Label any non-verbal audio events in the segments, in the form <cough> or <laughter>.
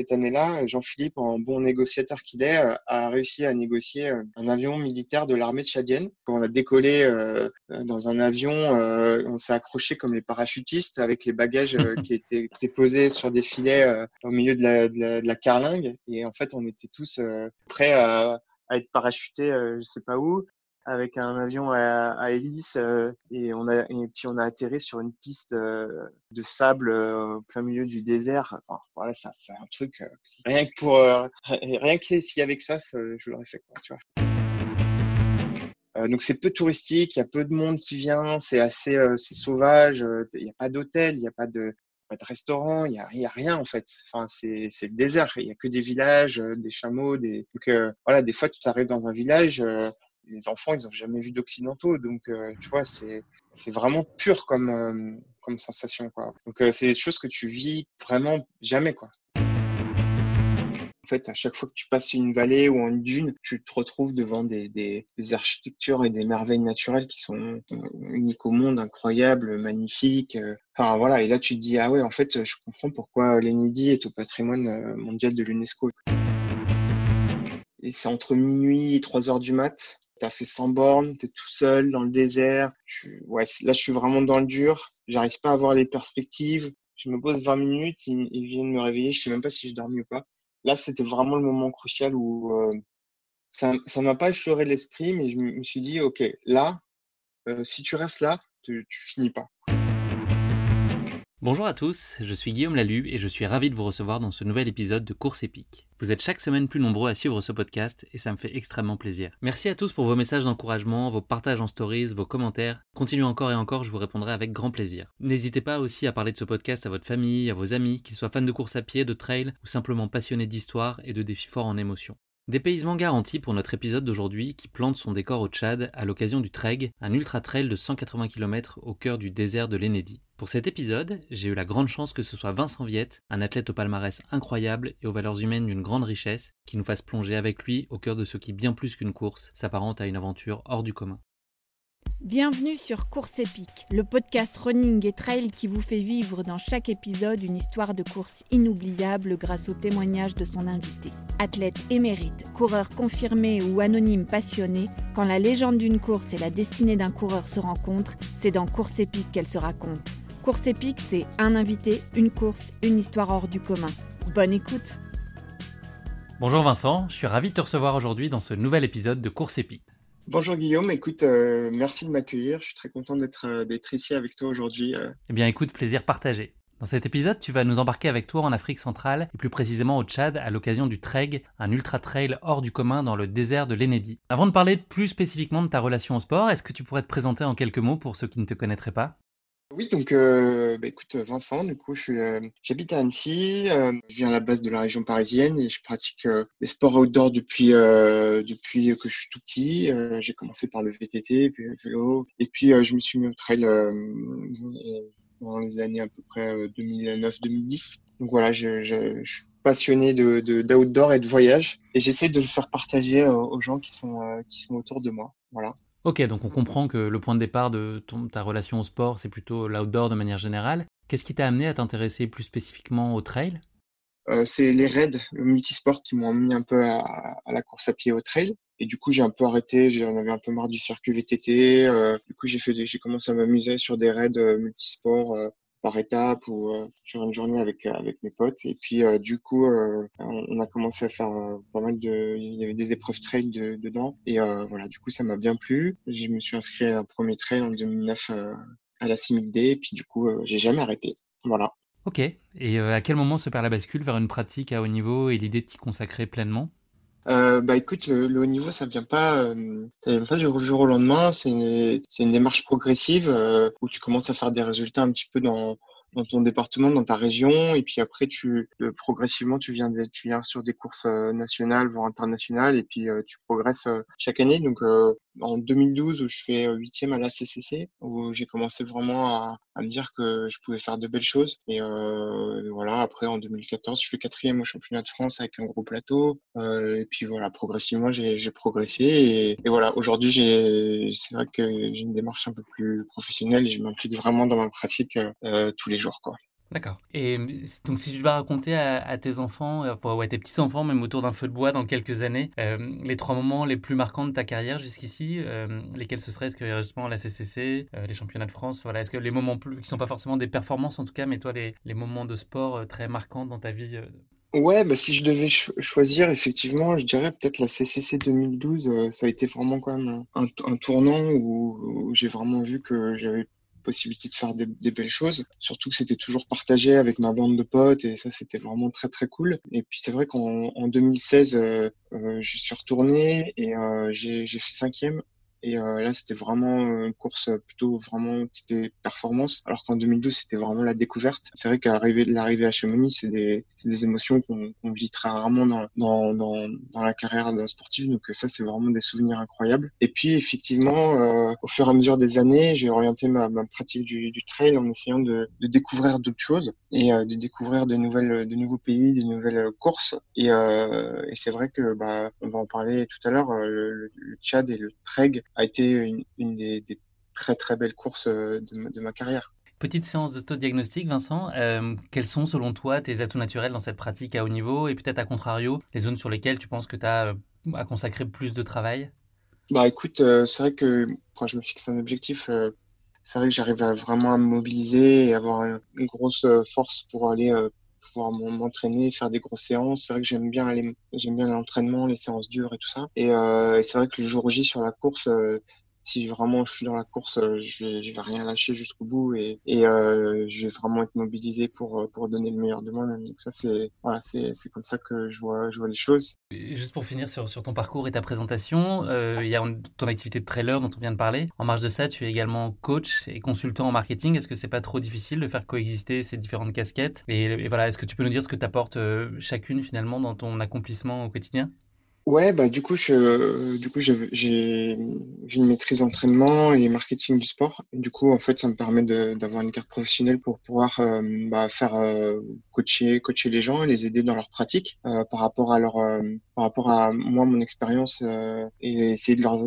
cette année-là, Jean-Philippe, en bon négociateur qu'il est, a réussi à négocier un avion militaire de l'armée tchadienne. Quand on a décollé dans un avion, on s'est accroché comme les parachutistes avec les bagages <laughs> qui étaient, posés sur des filets au milieu de la, de la, carlingue. Et en fait, on était tous prêts à, à être parachutés, je sais pas où avec un avion à, hélice euh, et on a et puis on a atterri sur une piste euh, de sable euh, au plein milieu du désert. Voilà, c'est un truc rien que pour rien que si avec ça, je l'aurais fait donc c'est peu touristique, il y a peu de monde qui vient, c'est assez sauvage, il n'y a pas d'hôtel, il n'y a pas de pas de restaurant, il y a, rien en fait. Enfin, c'est le désert, il y a que des villages, des chameaux, des donc voilà, des fois tu arrives dans un village, les enfants, ils ont jamais vu d'occidentaux, donc euh, tu vois, c'est c'est vraiment pur comme euh, comme sensation quoi. Donc euh, c'est des choses que tu vis vraiment jamais quoi. En fait, à chaque fois que tu passes une vallée ou une dune, tu te retrouves devant des, des, architectures et des merveilles naturelles qui sont uniques au monde, incroyables, magnifiques. Enfin voilà, et là tu te dis ah ouais, en fait, je comprends pourquoi l'Enedi est au patrimoine mondial de l'UNESCO. Et c'est entre minuit et 3 heures du mat tu as fait 100 bornes, tu es tout seul dans le désert. Ouais, là, je suis vraiment dans le dur. J'arrive pas à voir les perspectives. Je me pose 20 minutes, ils, viennent me réveiller. Je sais même pas si je dormis ou pas. Là, c'était vraiment le moment crucial où euh, ça ça m'a pas effleuré l'esprit, mais je me suis dit, OK, là, euh, si tu restes là, tu, tu finis pas. Bonjour à tous, je suis Guillaume Lalu et je suis ravi de vous recevoir dans ce nouvel épisode de Course épique. Vous êtes chaque semaine plus nombreux à suivre ce podcast et ça me fait extrêmement plaisir. Merci à tous pour vos messages d'encouragement, vos partages en stories, vos commentaires. Continuez encore et encore, je vous répondrai avec grand plaisir. N'hésitez pas aussi à parler de ce podcast à votre famille, à vos amis, qu'ils soient fans de course à pied, de trail ou simplement passionnés d'histoire et de défis forts en émotion. Dépaysement garanti pour notre épisode d'aujourd'hui qui plante son décor au Tchad à l'occasion du Treg, un ultra trail de 180 km au cœur du désert de l'Enedi. Pour cet épisode, j'ai eu la grande chance que ce soit Vincent Viette, un athlète au palmarès incroyable et aux valeurs humaines d'une grande richesse, qui nous fasse plonger avec lui au cœur de ce qui, bien plus qu'une course, s'apparente à une aventure hors du commun. Bienvenue sur Course épique, le podcast running et trail qui vous fait vivre dans chaque épisode une histoire de course inoubliable grâce au témoignage de son invité. Athlète émérite, coureur confirmé ou anonyme passionné, quand la légende d'une course et la destinée d'un coureur se rencontrent, c'est dans Course épique qu'elle se raconte. Course épique, c'est un invité, une course, une histoire hors du commun. Bonne écoute Bonjour Vincent, je suis ravi de te recevoir aujourd'hui dans ce nouvel épisode de Course épique. Bonjour Guillaume, écoute, euh, merci de m'accueillir. Je suis très content d'être euh, ici avec toi aujourd'hui. Euh. Eh bien, écoute, plaisir partagé. Dans cet épisode, tu vas nous embarquer avec toi en Afrique centrale, et plus précisément au Tchad, à l'occasion du Treg, un ultra-trail hors du commun dans le désert de l'Enedi. Avant de parler plus spécifiquement de ta relation au sport, est-ce que tu pourrais te présenter en quelques mots pour ceux qui ne te connaîtraient pas? Oui, donc euh, bah, écoute Vincent, du coup euh, j'habite à Annecy, euh, je viens à la base de la région parisienne et je pratique les sports outdoor depuis depuis que je suis tout petit. j'ai commencé par le VTT, puis le vélo, et puis je me suis mis au trail dans les années à peu près 2009-2010. Donc voilà, je, je, je, suis passionné de d'outdoor et de voyage et j'essaie de le faire partager aux gens qui sont qui sont autour de moi. Voilà. Ok, donc on comprend que le point de départ de ta relation au sport, c'est plutôt l'outdoor de manière générale. Qu'est-ce qui t'a amené à t'intéresser plus spécifiquement au trail? Euh, C'est les raids, le multisport qui m'ont mis un peu à, la course à pied au trail. Et du coup, j'ai un peu arrêté, j'en avais un peu marre du circuit VTT. Euh, du coup, j'ai commencé à m'amuser sur des raids euh, multisports par étape ou euh, sur une journée avec euh, avec mes potes. Et puis euh, du coup on a commencé à faire pas mal de il y avait des épreuves trail dedans. Et voilà du coup ça m'a bien plu. Je me suis inscrit à un premier trail en 2009 à la 6000D et puis du coup j'ai jamais arrêté. Voilà. Ok. Et à quel moment se perd la bascule vers une pratique à haut niveau et l'idée de t'y consacrer pleinement? Euh, bah écoute, le, haut niveau, ça vient pas, euh, ça vient pas du jour au lendemain. C'est une, une démarche progressive euh, où tu commences à faire des résultats un petit peu dans dans ton département, dans ta région, et puis après, tu euh, progressivement, tu viens, tu viens sur des courses euh, nationales, voire internationales, et puis euh, tu progresses chaque année. Donc, en 2012, où je fais huitième à la CCC, où j'ai commencé vraiment à, à, me dire que je pouvais faire de belles choses. Et voilà, après, en 2014, je fais quatrième au championnat de France avec un gros plateau. et puis voilà, progressivement, j'ai progressé. Et, et voilà, aujourd'hui, c'est vrai que j'ai une démarche un peu plus professionnelle et je m'implique vraiment dans ma pratique tous les jours. Quoi. D'accord. Et donc, si tu devais raconter à, tes enfants, ou à tes petits-enfants, même autour d'un feu de bois dans quelques années, les trois moments les plus marquants de ta carrière jusqu'ici, lesquels ce seraient? Est-ce que justement la CCC, les championnats de France, voilà, est-ce que les moments plus, qui ne sont pas forcément des performances en tout cas, mais toi, les, les moments de sport très marquants dans ta vie Ouais, bah si je devais choisir, effectivement, je dirais peut-être la CCC 2012. Euh, ça a été vraiment quand même un, un tournant où, j'ai vraiment vu que j'avais possibilité de faire des, belles choses. Surtout que c'était toujours partagé avec ma bande de potes et ça, c'était vraiment très très cool. Et puis c'est vrai qu'en en 2016, euh, euh, je suis retourné et euh, j'ai fait cinquième et euh, là, c'était vraiment une course plutôt vraiment typée performance, alors qu'en 2012, c'était vraiment la découverte. C'est vrai qu'arriver l'arrivée à Chamonix, c'est des, des émotions qu'on vit très rarement dans, dans, dans, dans la carrière d'un sportif. Donc ça, c'est vraiment des souvenirs incroyables. Et puis, effectivement, euh, au fur et à mesure des années, j'ai orienté ma, ma pratique du, du, trail en essayant de, de découvrir d'autres choses et euh, de découvrir de nouvelles, de nouveaux pays, de nouvelles courses. Et, euh, et c'est vrai que, bah, on va en parler tout à l'heure, le, le, Tchad et le Treg a été une, des, très très belles courses euh, de, ma carrière. Petite séance d'autodiagnostic, Vincent. Euh, quels sont selon toi tes atouts naturels dans cette pratique à haut niveau et peut-être à contrario les zones sur lesquelles tu penses que tu as euh, à consacrer plus de travail? Bah écoute, c'est vrai que quand je me fixe un objectif, c'est vrai que j'arrive vraiment à me mobiliser et avoir une grosse force pour aller pouvoir m'entraîner, faire des grosses séances. C'est vrai que j'aime bien j'aime bien l'entraînement, les séances dures et tout ça. Et, euh, c'est vrai que le jour J sur la course, euh, si vraiment je suis dans la course, euh, je vais, vais rien lâcher jusqu'au bout et, euh, je vais vraiment être mobilisé pour, pour donner le meilleur de moi-même. Donc ça, c'est comme ça que je vois, les choses. juste pour finir sur, ton parcours et ta présentation, euh, il y a ton activité de trailer dont on vient de parler. En marge de ça, tu es également coach et consultant en marketing. Est-ce que c'est pas trop difficile de faire coexister ces différentes casquettes? Et, voilà, est-ce que tu peux nous dire ce que tu apportes chacune finalement dans ton accomplissement au quotidien? Ouais, bah du coup, je, du coup, j'ai, j'ai une maîtrise d'entraînement et marketing du sport. du coup, en fait, ça me permet de, d'avoir une carte professionnelle pour pouvoir euh, bah, faire euh, coacher, coacher les gens et les aider dans leur pratique euh, par rapport à leur, par rapport à moi, mon expérience et essayer de leur,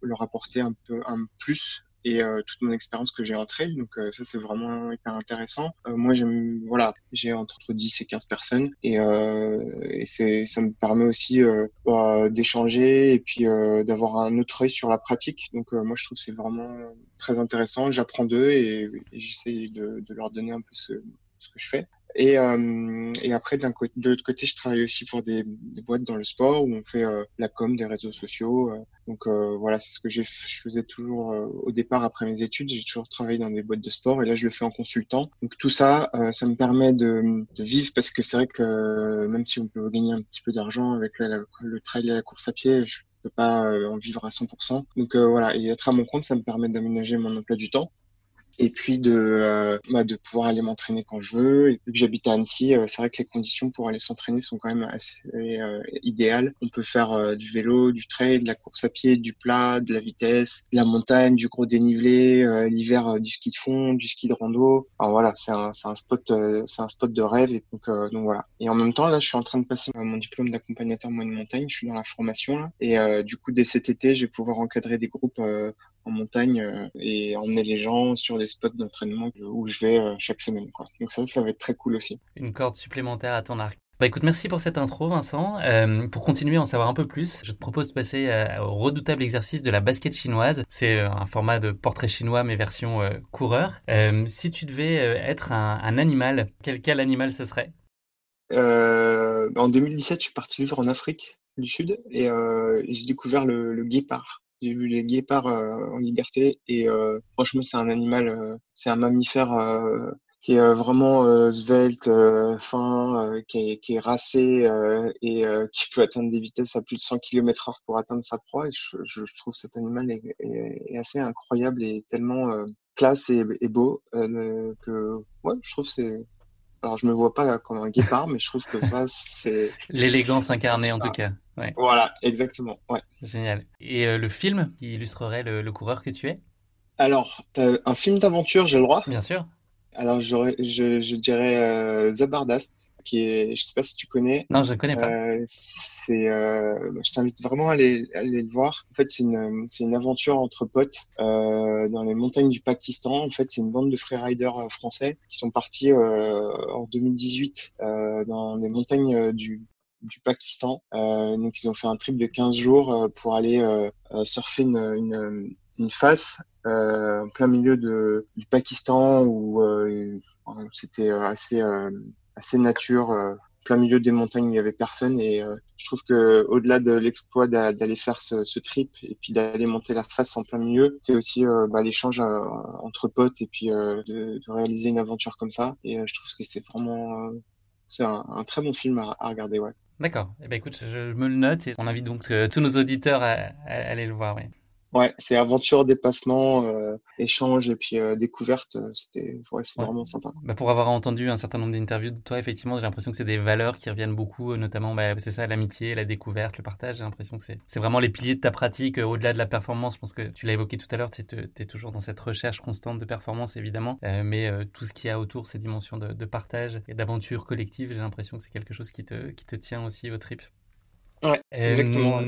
leur apporter un peu un plus et euh, toute mon expérience que j'ai en trail. Donc euh, ça c'est vraiment hyper intéressant. Euh, moi j'aime voilà, j'ai entre 10 et 15 personnes et, et c'est ça me permet aussi bah, d'échanger et puis d'avoir un autre œil sur la pratique. Donc moi je trouve c'est vraiment très intéressant. J'apprends d'eux et, j'essaie de, de, leur donner un peu ce que je fais. Et, euh, et après, de l'autre côté, je travaille aussi pour des, des, boîtes dans le sport où on fait euh, la com, des réseaux sociaux. Euh. donc euh, voilà, c'est ce que je faisais toujours au départ après mes études. J'ai toujours travaillé dans des boîtes de sport et là, je le fais en consultant. Donc tout ça, ça me permet de, de vivre parce que c'est vrai que même si on peut gagner un petit peu d'argent avec le, le trail et la course à pied, je peux pas en vivre à 100%. Donc voilà, et être à mon compte, ça me permet d'aménager mon emploi du temps et puis de, euh, bah, de pouvoir aller m'entraîner quand je veux. Et vu que j'habite à Annecy, euh, c'est vrai que les conditions pour aller s'entraîner sont quand même assez euh, idéales. On peut faire euh, du vélo, du trail, de la course à pied, du plat, de la vitesse, de la montagne, du gros dénivelé, l'hiver du ski de fond, du ski de rando. Alors voilà, c'est un, un, spot, c'est un spot de rêve. Et donc, donc voilà. Et en même temps, là, je suis en train de passer mon diplôme d'accompagnateur moyenne montagne. Je suis dans la formation là. Et du coup, dès cet été, je vais pouvoir encadrer des groupes en montagne euh, et emmener les gens sur les spots d'entraînement où je vais euh, chaque semaine. Quoi. Donc ça, ça va être très cool aussi. Une corde supplémentaire à ton arc. Bah écoute, merci pour cette intro, Vincent. Euh, pour continuer à en savoir un peu plus, je te propose de passer au redoutable exercice de la basket chinoise. C'est un format de portrait chinois, mais version coureur. si tu devais être un, animal, quel, quel, animal ce serait? En 2017, je suis parti vivre en Afrique du Sud et j'ai découvert le, le guépard. J'ai vu les guépards euh, en liberté et euh, franchement c'est un animal, euh, c'est un mammifère qui est vraiment svelte, fin, qui est, qui, est, racé et qui peut atteindre des vitesses à plus de 100 km heure pour atteindre sa proie. Et je, je, trouve cet animal est, est, assez incroyable et tellement classe et, et beau que ouais, je trouve c'est alors, je me vois pas comme un guépard, mais je trouve que ça, c'est. <laughs> L'élégance incarnée, en tout cas. Ouais. Voilà, exactement. Ouais. Génial. Et euh, le film qui illustrerait le, coureur que tu es? Alors, un film d'aventure, j'ai le droit? Bien sûr. Alors, je, je dirais euh, Zabardast, qui est, je sais pas si tu connais. Non, je ne connais pas. Euh, c'est, euh, bah, je t'invite vraiment à aller, aller, le voir. En fait, c'est une, c'est une aventure entre potes euh, dans les montagnes du Pakistan. En fait, c'est une bande de freeriders français qui sont partis en 2018 euh, dans les montagnes du du Pakistan. Euh, donc ils ont fait un trip de 15 jours pour aller surfer une, une, une face en plein milieu de, du Pakistan où c'était assez assez nature, plein milieu des montagnes où il y avait personne et je trouve que au-delà de l'exploit d'aller faire ce, ce, trip et puis d'aller monter la face en plein milieu, c'est aussi bah, l'échange entre potes et puis de, de, réaliser une aventure comme ça et je trouve que c'est vraiment c'est un, très bon film à, à regarder ouais. D'accord. Eh ben écoute, je me le note et on invite donc tous nos auditeurs à, à aller le voir. Oui. Ouais, c'est aventure, dépassement, euh, échange et puis euh, découverte. Euh, c'était, ouais, c'est vraiment sympa. Bah pour avoir entendu un certain nombre d'interviews de toi, effectivement, j'ai l'impression que c'est des valeurs qui reviennent beaucoup, notamment, bah, c'est ça, l'amitié, la découverte, le partage. J'ai l'impression que c'est, vraiment les piliers de ta pratique au-delà de la performance. Je pense que tu l'as évoqué tout à l'heure, tu es, toujours dans cette recherche constante de performance, évidemment, mais tout ce qu'il y a autour, ces dimensions de, de partage et d'aventure collective, j'ai l'impression que c'est quelque chose qui te, qui te tient aussi au trip. Ouais, exactement.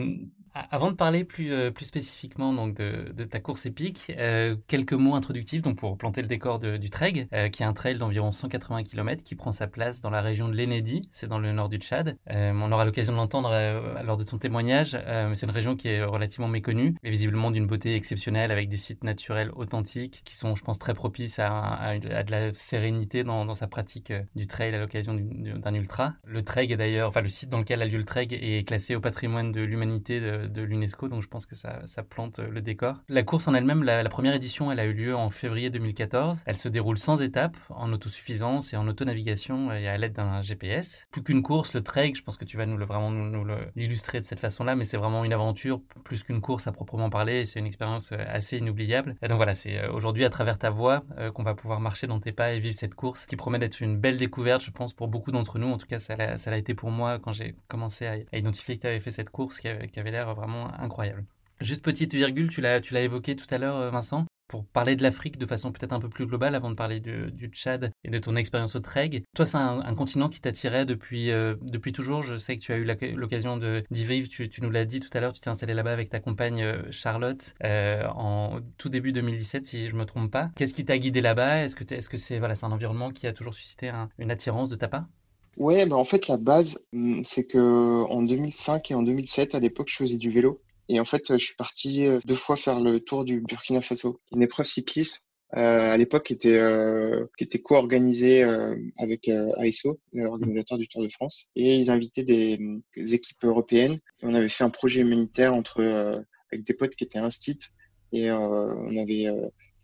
Avant de parler plus, euh, plus spécifiquement donc de, ta course épique, euh, quelques mots introductifs donc pour planter le décor du Treg, euh, qui est un trail d'environ 180 km qui prend sa place dans la région de l'Enedi, c'est dans le nord du Tchad. on aura l'occasion de l'entendre lors de ton témoignage, c'est une région qui est relativement méconnue, mais visiblement d'une beauté exceptionnelle avec des sites naturels authentiques qui sont, je pense, très propices à, de la sérénité dans, dans, sa pratique du trail à l'occasion d'un ultra. Le Treg est d'ailleurs, enfin le site dans lequel a lieu le Treg est classé au patrimoine de l'humanité de, l'UNESCO, donc je pense que ça, ça, plante le décor. La course en elle-même, la, première édition, elle a eu lieu en février 2014. Elle se déroule sans étapes, en autosuffisance et en autonavigation et à l'aide d'un GPS. Plus qu'une course, le trek, je pense que tu vas nous le, vraiment nous, l'illustrer de cette façon-là, mais c'est vraiment une aventure plus qu'une course à proprement parler. C'est une expérience euh, assez inoubliable. Et donc voilà, c'est euh, aujourd'hui à travers ta voix euh, qu'on va pouvoir marcher dans tes pas et vivre cette course qui promet d'être une belle découverte, je pense, pour beaucoup d'entre nous. En tout cas, ça l'a été pour moi quand j'ai commencé à, identifier que tu avais fait cette course qui qui avait l'air vraiment incroyable. Juste petite virgule, tu l'as, tu l'as évoqué tout à l'heure, euh, Vincent, pour parler de l'Afrique de façon peut-être un peu plus globale avant de parler du, Tchad et de ton expérience au Treg. Toi, c'est un, continent qui t'attirait depuis, euh, depuis toujours. Je sais que tu as eu l'occasion d'y vivre. Tu, nous l'as dit tout à l'heure, tu t'es installé là-bas avec ta compagne euh, Charlotte en tout début 2017, si je ne me trompe pas. Qu'est-ce qui t'a guidé là-bas? Est-ce que, est-ce que c'est voilà, un environnement qui a toujours suscité une attirance de ta part? Ouais, bah en fait, la base, hum, c'est que en 2005 et en 2007, à l'époque, je faisais du vélo. Et en fait, je suis parti euh, deux fois faire le tour du Burkina Faso, une épreuve cycliste euh, à l'époque qui était euh, qui était co-organisée euh, avec euh, ASO, l'organisateur du Tour de France, et ils invitaient des, des équipes européennes. on avait fait un projet humanitaire entre avec des potes qui étaient instit et on avait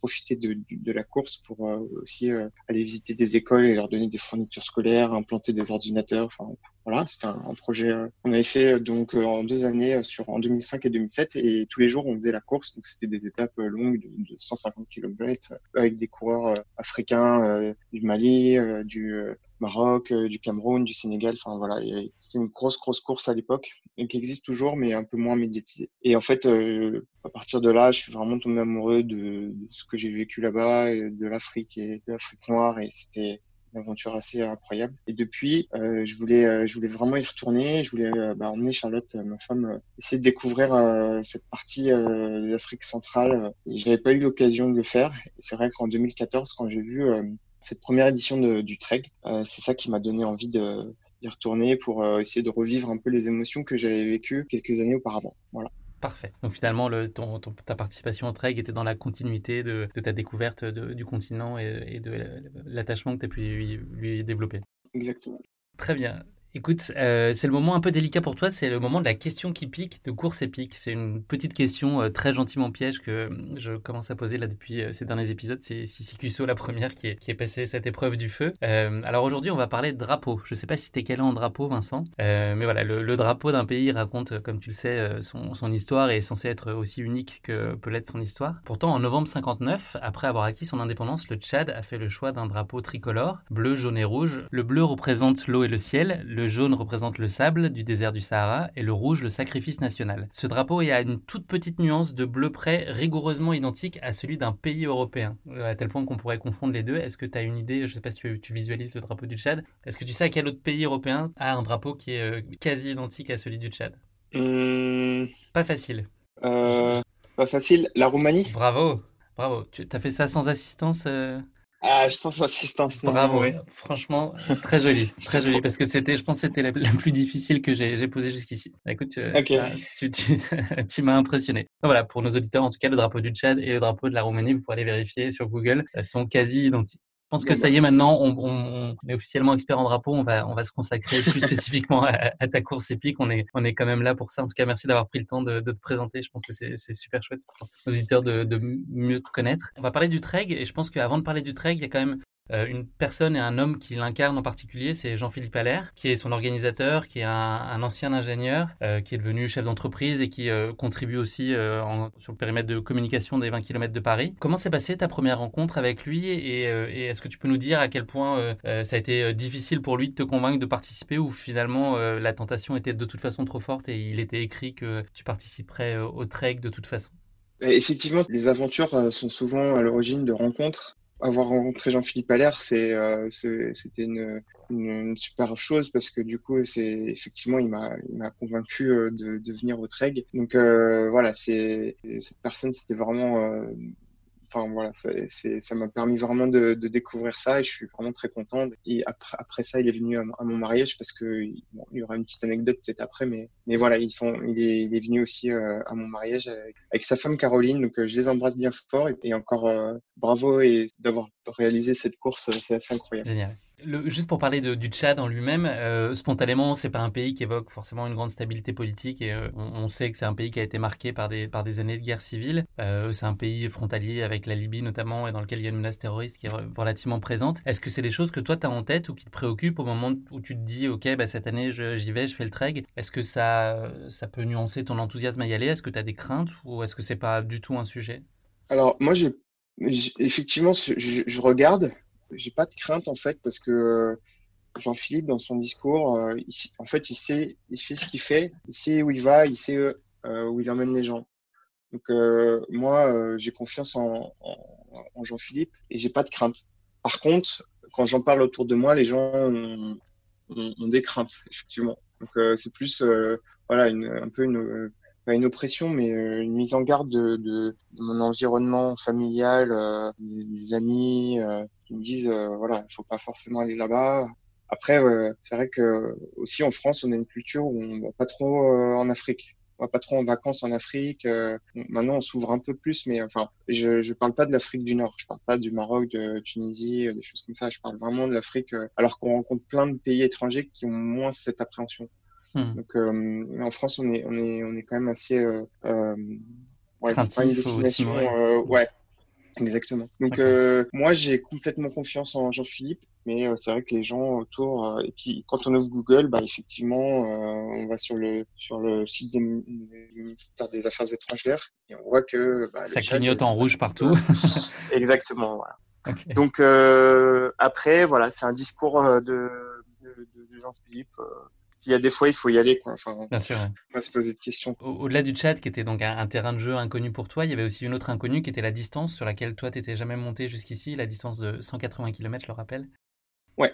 profiter de, la course pour euh, aussi euh, aller visiter des écoles et leur donner des fournitures scolaires, implanter des ordinateurs. Voilà, c'était un, projet euh, qu'on avait fait donc en deux années, sur en 2005 et 2007, et tous les jours on faisait la course. Donc c'était des étapes longues de, de 150 km avec des coureurs africains du Mali, du Maroc, du Cameroun, du Sénégal. Enfin voilà, c'était une grosse grosse course à l'époque et qui existe toujours, mais un peu moins médiatisée. Et en fait, à partir de là, je suis vraiment tombé amoureux de, de ce que j'ai vécu là-bas, de l'Afrique et de l'Afrique noire, et c'était une aventure assez incroyable. Et depuis, euh, je voulais, euh, je voulais vraiment y retourner. Je voulais euh, bah, emmener Charlotte, euh, ma femme, essayer de découvrir cette partie de l'Afrique centrale. Je n'avais pas eu l'occasion de le faire. C'est vrai qu'en 2014, quand j'ai vu cette première édition de, du Trek, c'est ça qui m'a donné envie de d'y retourner pour essayer de revivre un peu les émotions que j'avais vécues quelques années auparavant. Voilà. Parfait. Donc finalement, le, ton, ta participation au Trek était dans la continuité de, de ta découverte du continent et, et de l'attachement que tu as pu lui, lui développer. Exactement. Très bien. Écoute, euh, c'est le moment un peu délicat pour toi, c'est le moment de la question qui pique, de course épique. C'est une petite question euh, très gentiment piège que je commence à poser là depuis euh, ces derniers épisodes. C'est Sissi Cusso, la première, qui est, qui est passée cette épreuve du feu. alors aujourd'hui, on va parler de drapeau. Je ne sais pas si tu es en drapeau, Vincent, mais voilà, le, drapeau d'un pays raconte, comme tu le sais, son, son, histoire et est censé être aussi unique que peut l'être son histoire. Pourtant, en novembre 59, après avoir acquis son indépendance, le Tchad a fait le choix d'un drapeau tricolore, bleu, jaune et rouge. Le bleu représente l'eau et le ciel, le le jaune représente le sable du désert du Sahara et le rouge le sacrifice national. Ce drapeau est à une toute petite nuance de bleu près rigoureusement identique à celui d'un pays européen, euh, à tel point qu'on pourrait confondre les deux. Est-ce que tu as une idée, je ne sais pas si tu, visualises le drapeau du Tchad, est-ce que tu sais à quel autre pays européen a un drapeau qui est euh, quasi identique à celui du Tchad? Mmh. Pas facile. Euh, pas facile, la Roumanie? Bravo, bravo. Tu as fait ça sans assistance ah, sans assistance, non. Bravo, franchement, très joli, <laughs> très joli, parce que c'était, je pense, c'était la, plus difficile que j'ai posée jusqu'ici. Écoute, euh, ah, tu, <laughs> tu, m'as impressionné. voilà, pour nos auditeurs, en tout cas, le drapeau du Tchad et le drapeau de la Roumanie, vous pourrez aller vérifier sur Google, sont quasi identiques. Je pense que ça y est, maintenant, on, est officiellement expert en drapeau. On va, on va se consacrer plus <laughs> spécifiquement à, ta course épique. On est, on est quand même là pour ça. En tout cas, merci d'avoir pris le temps de, te présenter. Je pense que c'est super chouette pour nos auditeurs de, de, mieux te connaître. On va parler du treg et je pense qu'avant de parler du treg, il y a quand même euh, une personne et un homme qui l'incarne en particulier, c'est Jean-Philippe Allaire, qui est son organisateur, qui est un, ancien ingénieur, euh, qui est devenu chef d'entreprise et qui euh, contribue aussi sur le périmètre de communication des 20 km de Paris. Comment s'est passée ta première rencontre avec lui et, est-ce que tu peux nous dire à quel point ça a été difficile pour lui de te convaincre de participer ou finalement la tentation était de toute façon trop forte et il était écrit que tu participerais au trek de toute façon? Effectivement, les aventures sont souvent à l'origine de rencontres avoir rencontré Jean-Philippe Allaire, c'est, euh, c'était une, une, super chose parce que du coup, c'est effectivement, il m'a, il m'a convaincu euh, de, de venir au Treg. Donc euh, voilà, c'est cette personne, c'était vraiment euh, Enfin voilà, ça m'a permis vraiment de, découvrir ça et je suis vraiment très contente. Et après, ça, il est venu à, mon mariage parce que il y aura une petite anecdote peut-être après, mais voilà, il est venu aussi euh, à mon mariage avec, sa femme Caroline, donc euh, je les embrasse bien fort et, encore euh, bravo et d'avoir réalisé cette course, c'est assez incroyable. Génial juste pour parler du Tchad en lui-même, euh, spontanément, c'est pas un pays qui évoque forcément une grande stabilité politique et euh, on, sait que c'est un pays qui a été marqué par des, années de guerre civile. Euh, c'est un pays frontalier avec la Libye notamment et dans lequel il y a une menace terroriste qui est relativement présente. Est-ce que c'est des choses que toi tu as en tête ou qui te préoccupent au moment où tu te dis, OK, bah, cette année j'y vais, je fais le trek? Est-ce que ça, peut nuancer ton enthousiasme à y aller? Est-ce que tu as des craintes ou est-ce que c'est pas du tout un sujet? Alors, moi, effectivement, je regarde, j'ai pas de crainte en fait parce que euh, Jean-Philippe dans son discours, euh, en fait, il sait, il sait ce qu'il fait, il sait où il va, il sait euh, où il emmène les gens. Donc moi, j'ai confiance en, Jean-Philippe et j'ai pas de crainte. Par contre, quand j'en parle autour de moi, les gens ont, ont, des craintes effectivement. Donc c'est plus voilà une, un peu une pas une oppression, mais une mise en garde de, de, de mon environnement familial, euh, des, amis, euh, qui me disent euh, voilà, il faut pas forcément aller là-bas. Après, c'est vrai que aussi en France, on a une culture où on va pas trop en Afrique. On va pas trop en vacances en Afrique. maintenant, on s'ouvre un peu plus, mais enfin, je je parle pas de l'Afrique du Nord. Je parle pas du Maroc, de Tunisie, des choses comme ça. Je parle vraiment de l'Afrique, alors qu'on rencontre plein de pays étrangers qui ont moins cette appréhension. Hmm. Donc en France, on est on est on est quand même assez ouais, c'est pas une destination ouais Exactement. Donc euh, moi j'ai complètement confiance en Jean-Philippe, mais euh, c'est vrai que les gens autour euh, et puis quand on ouvre Google, bah effectivement on va sur le sur le site du ministère des Affaires étrangères et on voit que bah, ça clignote en rouge partout. <laughs> Exactement. Voilà. Donc après voilà c'est un discours de, de, de Jean-Philippe il y a des fois, il faut y aller. Quoi. Enfin, Bien sûr. Pas se poser de questions. Au-delà du chat, qui était donc un, terrain de jeu inconnu pour toi, il y avait aussi une autre inconnue qui était la distance sur laquelle toi, tu n'étais jamais monté jusqu'ici, la distance de 180 km, je le rappelle. Ouais.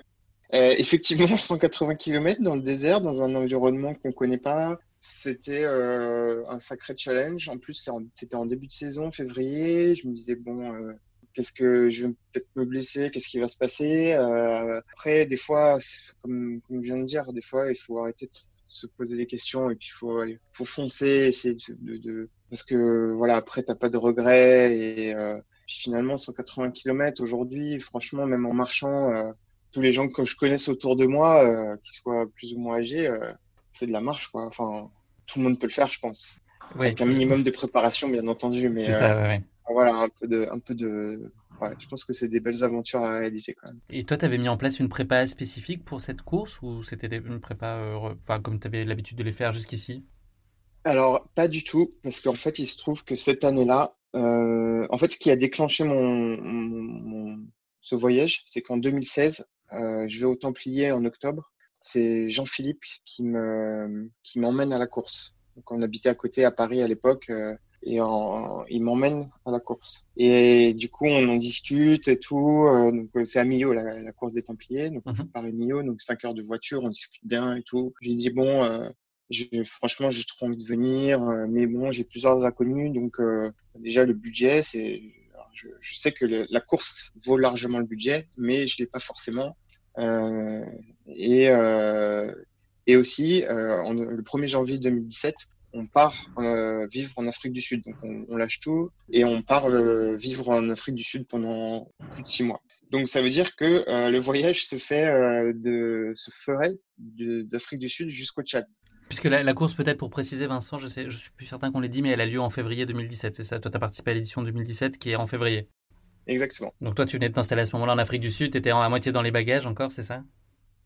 Euh, effectivement, <laughs> 180 km dans le désert, dans un environnement qu'on ne connaît pas, c'était euh, un sacré challenge. En plus, c'était en, début de saison, février. Je me disais, bon, euh, qu'est-ce que je vais peut-être me blesser, qu'est-ce qui va se passer. Euh, après, des fois, comme, comme je viens de dire, des fois, il faut arrêter de se poser des questions et puis il faut, faut foncer, essayer de, de, parce que voilà, après, t'as pas de regrets et euh, puis finalement, 180 km aujourd'hui, franchement, même en marchant, euh, tous les gens que je connaisse autour de moi, euh, qui soient plus ou moins âgés, c'est de la marche, quoi. Enfin, tout le monde peut le faire, je pense. Avec un minimum de préparation, bien entendu, mais. C'est ça, ouais voilà, un peu de, un peu de, ouais, je pense que c'est des belles aventures à réaliser quand même. Et toi, tu avais mis en place une prépa spécifique pour cette course ou c'était une prépa, euh, enfin, comme tu avais l'habitude de les faire jusqu'ici? Alors, pas du tout, parce qu'en fait, il se trouve que cette année-là, euh, en fait, ce qui a déclenché mon, ce voyage, c'est qu'en 2016, euh, je vais au Templier en octobre c'est Jean-Philippe qui me qui m'emmène à la course. Donc on habitait à côté à Paris à l'époque et en, il m'emmène à la course. Et du coup on en discute et tout. Euh, donc c'est à Millau la, la, course des Templiers. Donc on fait Paris Millau, donc cinq heures de voiture, on discute bien et tout. J'ai dit bon. Euh, franchement, j'ai trop envie de venir, mais bon, j'ai plusieurs inconnus, donc déjà le budget, c'est, je, je, sais que le, la course vaut largement le budget, mais je l'ai pas forcément. Euh, et, euh, et aussi, euh, en, le 1er janvier 2017, on part euh, vivre en Afrique du Sud. Donc on, on lâche tout et on part euh, vivre en Afrique du Sud pendant plus de six mois. Donc ça veut dire que euh, le voyage se fait de se ferait d'Afrique du Sud jusqu'au Tchad. Puisque la, la course, peut-être pour préciser, Vincent, je sais, je suis plus certain qu'on l'ait dit, mais elle a lieu en février 2017, c'est ça? Toi, tu as participé à l'édition 2017 qui est en février. Exactement. Donc toi, tu venais de t'installer à ce moment-là en Afrique du Sud, tu étais à moitié dans les bagages encore, c'est ça?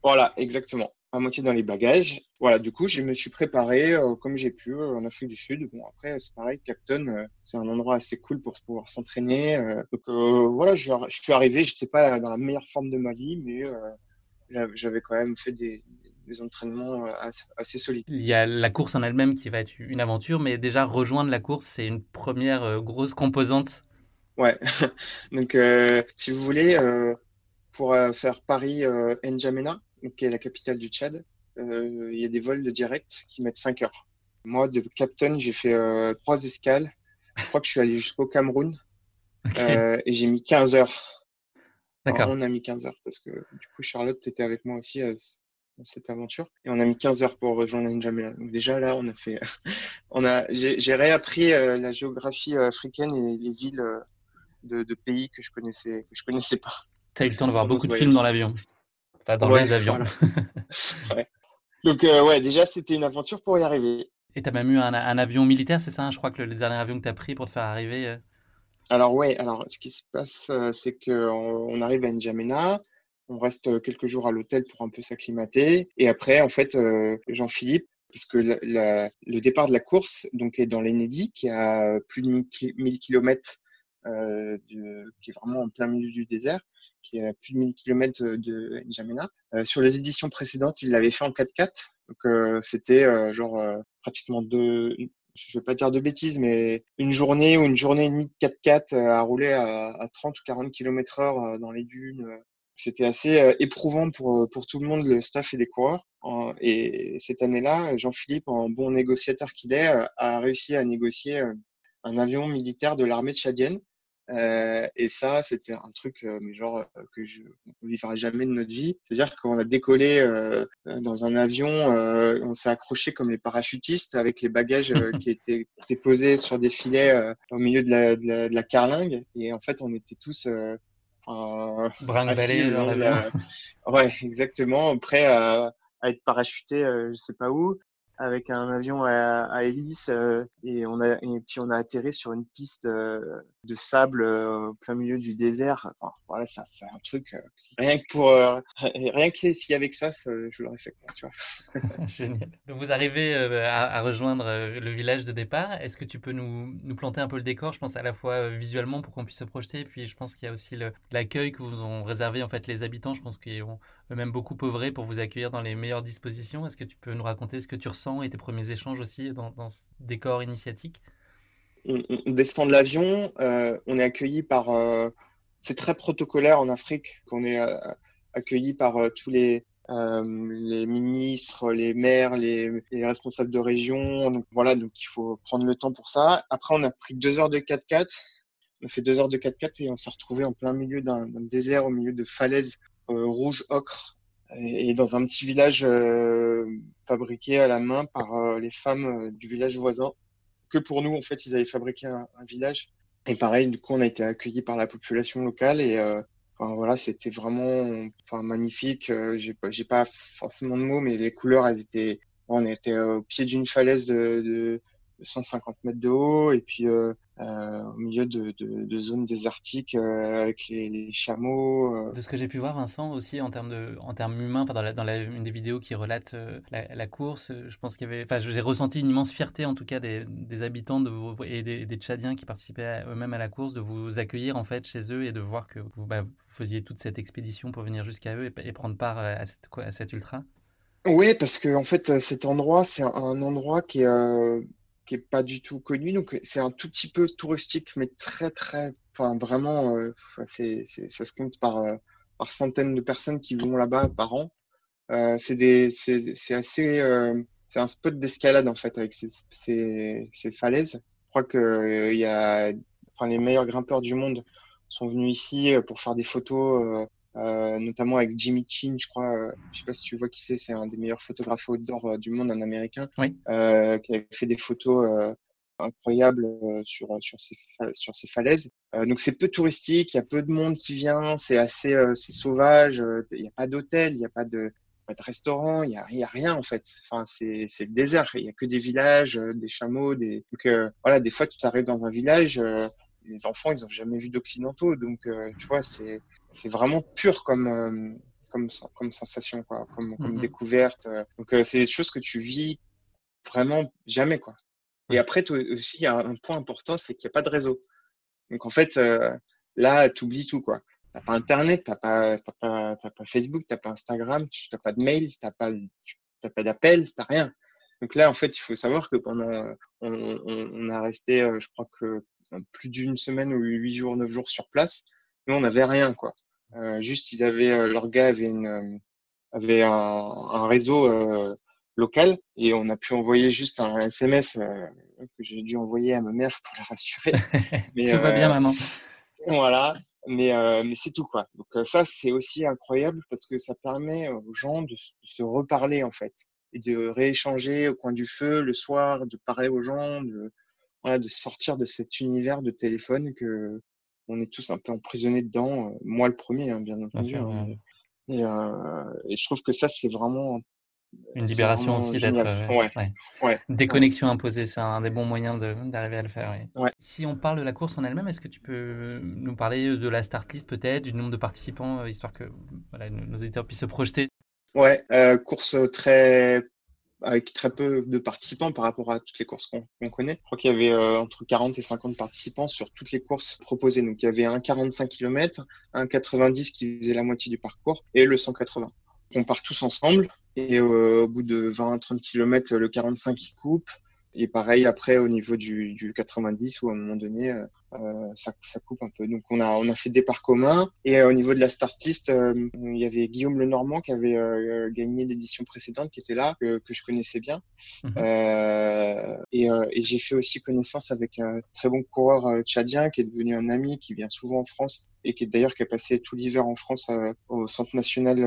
Voilà, exactement. À moitié dans les bagages. Voilà, du coup, je me suis préparé euh, comme j'ai pu euh, en Afrique du Sud. Bon, après, c'est pareil, Captain, euh, c'est un endroit assez cool pour pouvoir s'entraîner. donc voilà, je, je, suis arrivé, j'étais pas dans la meilleure forme de ma vie, mais j'avais quand même fait des, des entraînements assez, assez, solides. Il y a la course en elle-même qui va être une aventure, mais déjà rejoindre la course, c'est une première grosse composante Ouais. <laughs> Donc, si vous voulez, pour faire Paris euh, N'Djamena, qui est la capitale du Tchad, euh, il y a des vols de direct qui mettent 5 heures. Moi, de Captain, j'ai fait trois escales. Je crois que je suis allé jusqu'au Cameroun okay. et j'ai mis 15 heures. D'accord. On a mis 15 heures parce que du coup, Charlotte était avec moi aussi dans cette aventure et on a mis 15 heures pour rejoindre N'Djamena. Donc déjà là, on a fait, <laughs> on a, j'ai réappris la géographie africaine et les villes de, de, pays que je connaissais que je connaissais pas. Tu as eu le temps de voir beaucoup de films dans l'avion. Pas dans ouais, les avions. Voilà. <laughs> ouais. Donc euh, ouais, déjà c'était une aventure pour y arriver. Et tu as même eu un, un avion militaire, c'est ça Je crois que le, le, dernier avion que tu as pris pour te faire arriver. Euh... Alors ouais, alors ce qui se passe, euh, c'est que on arrive à N'Djamena, on reste quelques jours à l'hôtel pour un peu s'acclimater, et après en fait euh, Jean-Philippe parce que la, la, le départ de la course donc est dans l'Enedi qui a plus de 1000 km euh, de, qui est vraiment en plein milieu du désert, qui est à plus de 1000 km de N'Djamena. Euh, sur les éditions précédentes, il l'avait fait en 4x4, donc euh, c'était euh, genre euh, pratiquement deux, je vais pas dire de bêtises, mais une journée ou une journée et demie de 4x4 à rouler à, à 30 ou 40 km heure dans les dunes. C'était assez éprouvant pour, pour tout le monde, le staff et les coureurs. Et cette année-là, Jean-Philippe, en bon négociateur qu'il est, a réussi à négocier un avion militaire de l'armée tchadienne euh, et ça, c'était un truc, euh, mais genre euh, que je ne vivra jamais de notre vie. C'est-à-dire qu'on a décollé euh, dans un avion, euh, on s'est accroché comme les parachutistes avec les bagages <laughs> qui étaient, étaient, posés sur des filets au milieu de la, de, la, de la, carlingue. Et en fait, on était tous euh, assis dans la... Ouais, exactement, prêts à, à être parachutés, je sais pas où avec un avion à, hélice euh, et on a et puis on a atterri sur une piste euh, de sable euh, au plein milieu du désert. Enfin voilà, ça c'est un truc rien que rien que si avec ça, je l'aurais fait tu. <laughs> Génial. Donc vous arrivez à, à, rejoindre le village de départ. Est-ce que tu peux nous nous planter un peu le décor Je pense à la fois visuellement pour qu'on puisse se projeter, et puis je pense qu'il y a aussi l'accueil que vous ont réservé en fait les habitants. Je pense qu'ils ont eux-mêmes beaucoup œuvré pour vous accueillir dans les meilleures dispositions. Est-ce que tu peux nous raconter ce que tu ressens et tes premiers échanges aussi dans, ce décor initiatique? On, descend de l'avion, euh, on est accueilli par. Euh, c'est très protocolaire en Afrique qu'on est euh, accueilli par tous les, ministres, les maires, les, les, responsables de région. Donc voilà, donc il faut prendre le temps pour ça. Après, on a pris deux heures de 4x4. On a fait deux heures de 4x4 et on s'est retrouvé en plein milieu d'un désert, au milieu de falaises rouges ocre et dans un petit village euh, fabriqué à la main par euh, les femmes euh, du village voisin. Que pour nous, en fait, ils avaient fabriqué un, un, village. Et pareil, du coup, on a été accueillis par la population locale et enfin, voilà, c'était vraiment enfin, magnifique. j'ai pas, pas forcément de mots, mais les couleurs, elles étaient. On était au pied d'une falaise de, de 150 mètres de haut et puis euh, euh, au milieu de, de, de zones désertiques euh, avec les, les chameaux. Euh. De ce que j'ai pu voir, Vincent, aussi en termes, de, en termes humains, enfin dans, la, dans la, une des vidéos qui relate euh, la, la, course, je pense qu'il y avait, enfin j'ai ressenti une immense fierté en tout cas des, des habitants de vous, et des, des Tchadiens qui participaient eux-mêmes à la course de vous accueillir en fait chez eux et de voir que vous, bah, vous faisiez toute cette expédition pour venir jusqu'à eux et, et, prendre part à cette, à cette ultra. Oui, parce que en fait, cet endroit, c'est un endroit qui est, qui est pas du tout connu. Donc, c'est un tout petit peu touristique, mais très, très, enfin, vraiment, c'est, ça se compte par, par centaines de personnes qui vont là-bas par an. Euh, c'est des, c'est assez, c'est un spot d'escalade en fait avec ces, ces, falaises. Je crois que il y a, enfin, les meilleurs grimpeurs du monde sont venus ici pour faire des photos euh, notamment avec Jimmy Chin, je crois. Euh, je sais pas si tu vois qui c'est, c'est un des meilleurs photographes outdoor euh, du monde, un Américain, oui. euh, qui a fait des photos incroyables sur sur ces sur ces falaises. donc c'est peu touristique, il y a peu de monde qui vient, c'est assez c'est sauvage, il n'y a pas d'hôtel, il n'y a pas de pas de restaurant, il y a, y a, rien en fait. Enfin, c'est c'est le désert. Il y a que des villages, des chameaux, des. Donc voilà, des fois tu arrives dans un village, les enfants ils ont jamais vu d'occidentaux, donc tu vois c'est c'est vraiment pur comme, euh, comme, comme sensation, quoi, comme, comme mhm. découverte. Euh. Donc, euh, c'est des choses que tu vis vraiment jamais, quoi. Et après, aussi, il y a un point important, c'est qu'il n'y a pas de réseau. Donc, en fait, là, tu oublies tout, quoi. T'as pas Internet, t'as pas, t'as pas, t'as pas Facebook, t'as pas Instagram, tu n'as pas de mail, t'as pas, t'as pas d'appel, t'as rien. Donc là, en fait, il faut savoir que pendant, on, on, on a resté, je crois que plus d'une semaine ou huit jours, neuf jours sur place. Nous, on n'avait rien, quoi. Euh, juste, ils avaient, euh, leur gars avait, une, euh, avait un, un réseau local et on a pu envoyer juste un SMS que j'ai dû envoyer à ma mère pour la rassurer. <laughs> Mais, Tout va bien, maman. Voilà, mais, mais c'est tout quoi. Donc ça, c'est aussi incroyable parce que ça permet aux gens de, se reparler en fait et de rééchanger au coin du feu le soir, de parler aux gens, de, voilà, de sortir de cet univers de téléphone que on est tous un peu emprisonnés dedans. Euh, moi, le premier, hein, bien entendu. Hein, euh, et, je trouve que ça, c'est vraiment une libération aussi d'être euh, ouais, déconnexion imposée, c'est un des bons moyens d'arriver à le faire. Si on parle de la course en elle-même, est-ce que tu peux nous parler de la start list peut-être, du nombre de participants, histoire que nos éditeurs puissent se projeter? Ouais, course très avec très peu de participants par rapport à toutes les courses qu'on connaît. Je crois qu'il y avait euh, entre 40 et 50 participants sur toutes les courses proposées. Donc il y avait un 45 km, un 90 qui faisait la moitié du parcours et le 180. On part tous ensemble et euh, au bout de 20-30 km, le 45 qui coupe, et pareil après au niveau du, du 90 où à un moment donné euh, euh, ça, ça, coupe un peu. Donc on a on a fait des parts communs et euh, au niveau de la start list, euh, il y avait Guillaume Lenormand qui avait gagné l'édition précédente qui était là que, que je connaissais bien mhm. et, et j'ai fait aussi connaissance avec un très bon coureur tchadien qui est devenu un ami qui vient souvent en France et qui est d'ailleurs qui a passé tout l'hiver en France au centre national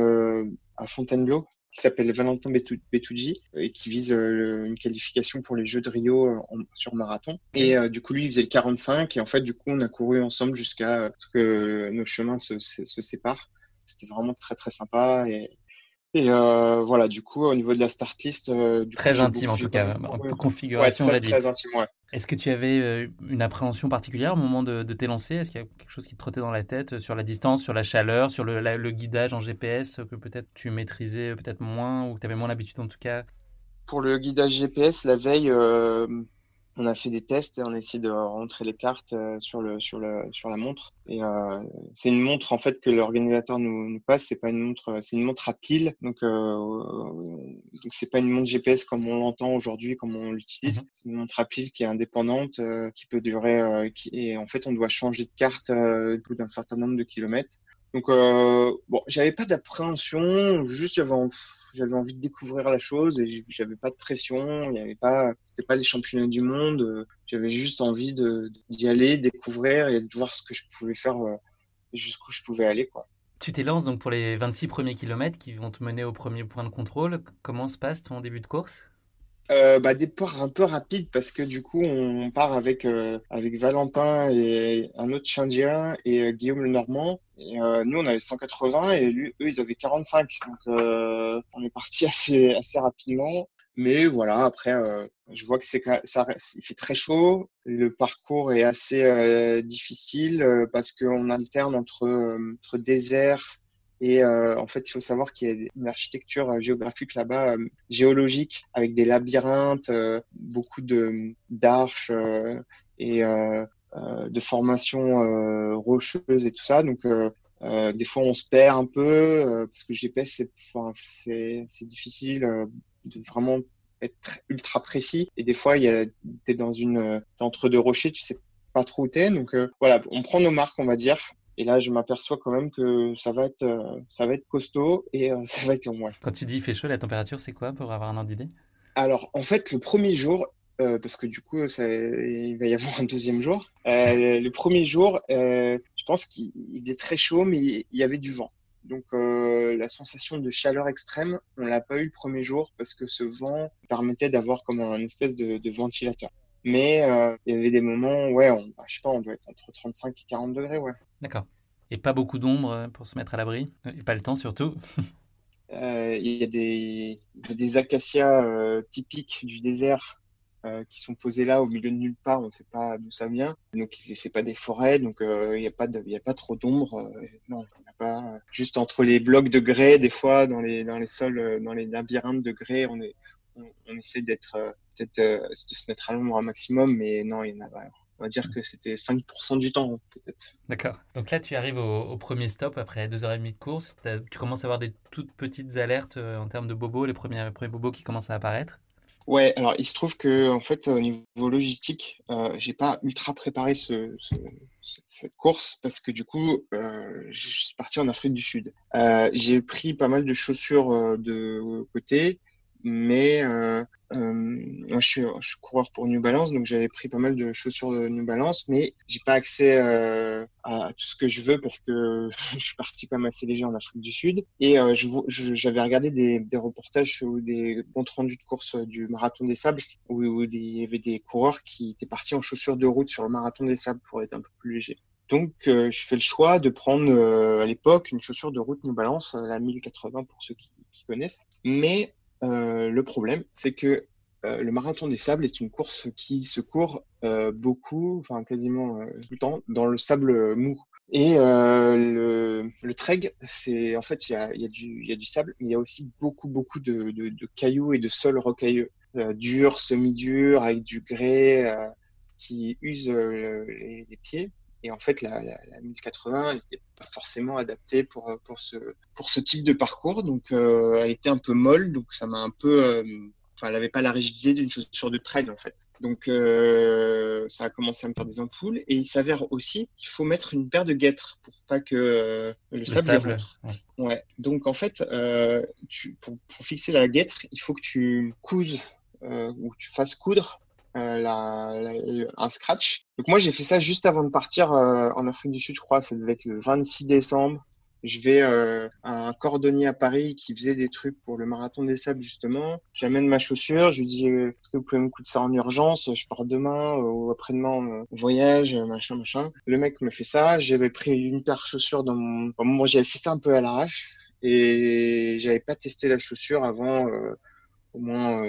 à Fontainebleau qui s'appelle Valentin Betouji et qui vise euh, une qualification pour les Jeux de Rio euh, sur marathon. Et euh, du coup, lui, il faisait le 45 et en fait, du coup, on a couru ensemble jusqu'à ce que nos chemins se, séparent. C'était vraiment très très sympa et euh, voilà, du coup, au niveau de la start list. Euh, très intime en tout cas, un peu configuration ouais, très, très intime, ouais. Est-ce que tu avais euh, une appréhension particulière au moment de, de t'élancer? Est-ce qu'il y a quelque chose qui te trottait dans la tête sur la distance, sur la chaleur, sur le, le guidage en GPS que peut-être tu maîtrisais peut-être moins ou que tu avais moins l'habitude en tout cas? Pour le guidage GPS, la veille, on a fait des tests et on a essayé de rentrer les cartes euh, sur le sur le sur la montre. Et euh, c'est une montre en fait que l'organisateur nous, nous passe. C'est pas une montre c'est une montre à pile. Donc euh, donc c'est pas une montre GPS comme on l'entend aujourd'hui comme on l'utilise. Mhm. c'est une montre à pile qui est indépendante euh, qui peut durer qui, et en fait on doit changer de carte au bout d'un certain nombre de kilomètres donc euh, bon, j'avais pas d'appréhension, juste j'avais j'avais envie de découvrir la chose et j'avais pas de pression, il y avait pas, c'était pas les championnats du monde, j'avais juste envie de d'y aller, découvrir et de voir ce que je pouvais faire euh, et jusqu'où je pouvais aller quoi. Tu t'élances donc pour les 26 premiers kilomètres qui vont te mener au premier point de contrôle. Comment se passe ton début de course? Euh, bah, un peu rapide parce que du coup on part avec euh, avec Valentin et un autre Chandien et euh, Guillaume le Normand. Et, euh, nous on avait 180 et lui, eux ils avaient 45. Donc euh, on est parti <laughs> assez assez rapidement. Mais voilà après je vois que c'est ça il fait très chaud. Le parcours est assez difficile parce qu'on alterne entre entre désert et euh, en fait, il faut savoir qu'il y a une architecture euh, géographique là-bas, euh, géologique, avec des labyrinthes, beaucoup de d'arches et de formations rocheuses et tout ça. Donc, Euh, des fois, on se perd un peu parce que GPS, c'est enfin, c'est difficile de vraiment être ultra précis. Et des fois, il t'es dans une entre deux rochers, tu sais pas trop où t'es. Donc voilà, on prend nos marques, on va dire. Et là, je m'aperçois quand même que ça va être, ça va être costaud et <laughs> ça va être long. Quand tu dis il fait chaud, la température, c'est quoi pour avoir un ordre d'idée? Alors, en fait, le premier jour, euh, parce que du coup, ça, il va y avoir un deuxième jour. Euh, le premier jour, euh, je pense qu'il était très chaud, mais il y avait du vent. Donc euh, la sensation de chaleur extrême, on l'a pas eu le premier jour parce que ce vent permettait d'avoir comme un espèce de, de ventilateur. Mais euh, il y avait des moments, ouais, on, bah, je sais pas, on doit être entre 35 et 40 degrés, ouais. D'accord. Et pas beaucoup d'ombre pour se mettre à l'abri, et pas le temps surtout. <laughs> Il y, a des, y acacias typiques du désert euh, qui sont posés là au milieu de nulle part, on ne sait pas d'où ça vient. Donc c'est pas des forêts, donc euh, il n'y a pas a pas trop d'ombre. Euh, non, n'y a pas. Juste entre les blocs de grès, des fois dans les sols, dans les labyrinthes de grès, on, essaie d'être peut-être de se mettre à l'ombre un maximum, mais non, il y en a pas. On va dire que c'était 5% du temps, peut-être. D'accord. Donc là, tu arrives au, premier stop après 2h30 de course. Tu commences à avoir des toutes petites alertes en termes de bobos, les premiers, les premiers bobos qui commencent à apparaître. Ouais, alors il se trouve que en fait au niveau logistique, euh, j'ai pas ultra préparé ce, ce, cette course parce que du coup, euh, je suis parti en Afrique du Sud. Euh, j'ai pris pas mal de chaussures euh, de côté, mais euh, euh, moi, je suis, je suis, coureur pour New Balance, donc j'avais pris pas mal de chaussures de New Balance, mais j'ai pas accès euh, à tout ce que je veux parce que <laughs> je suis parti quand même assez léger en Afrique du Sud. Et euh, j'avais regardé des, des, reportages ou des comptes rendus de course du marathon des sables où, où il y avait des coureurs qui étaient partis en chaussures de route sur le marathon des sables pour être un peu plus léger. Donc, euh, je fais le choix de prendre euh, à l'époque une chaussure de route New Balance, la 1080 pour ceux qui, qui connaissent. Mais euh, le problème, c'est que euh, le marathon des sables est une course qui se court euh, beaucoup, enfin quasiment tout le temps, dans le sable mou. Et le, le c'est en fait il y a, du, sable, mais il y a aussi beaucoup beaucoup de, cailloux et de sols rocailleux, durs, semi-durs, avec du grès qui use les, pieds. Et en fait, la, la, la 1080 n'était pas forcément adaptée pour, pour, ce, pour ce type de parcours. Donc, euh, elle était un peu molle. Donc, ça m'a un peu. Euh, enfin, elle n'avait pas la rigidité d'une chaussure de trail, en fait. Donc, euh, ça a commencé à me faire des ampoules. Et il s'avère aussi qu'il faut mettre une paire de guêtres pour pas que euh, le, le, sable, sable rentre. Ouais. ouais. Donc, en fait, euh, tu, pour, pour, fixer la guêtre, il faut que tu couses ou tu fasses coudre euh, un scratch. Donc moi j'ai fait ça juste avant de partir euh, en Afrique du Sud, je crois, ça devait être le 26 décembre. Je vais euh, à un cordonnier à Paris qui faisait des trucs pour le marathon des sables justement. J'amène ma chaussure, je lui dis est-ce que vous pouvez me coûter ça en urgence? Je pars demain ou après-demain voyage, machin, machin. Le mec me fait ça. J'avais pris une paire de chaussures dans mon. Bon, j'avais fait ça un peu à l'arrache et j'avais pas testé la chaussure avant au moins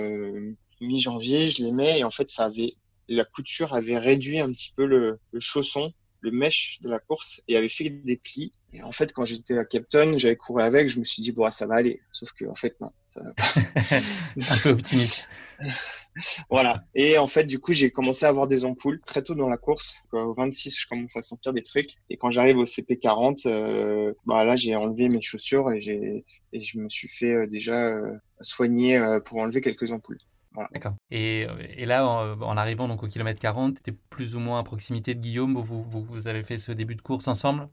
mi-janvier, je les mets et en fait, ça avait, la couture avait réduit un petit peu le, le chausson, le mèche de la course et avait fait des plis. Et en fait, quand j'étais à Captain, j'avais couru avec, je me suis dit, bon, ça va aller. Sauf que, en fait, non. Ça va pas. <laughs> un peu optimiste. <laughs> voilà. Et en fait, du coup, j'ai commencé à avoir des ampoules très tôt dans la course. Au 26, je commence à sentir des trucs. Et quand j'arrive au CP40, euh, bah là, j'ai enlevé mes chaussures et j'ai, et je me suis fait euh, déjà euh, soigner euh, pour enlever quelques ampoules. Voilà. D'accord. Et, et, là, en, en, arrivant donc au kilomètre 40, tu étais plus ou moins à proximité de Guillaume. Vous, vous, vous, avez fait ce début de course ensemble?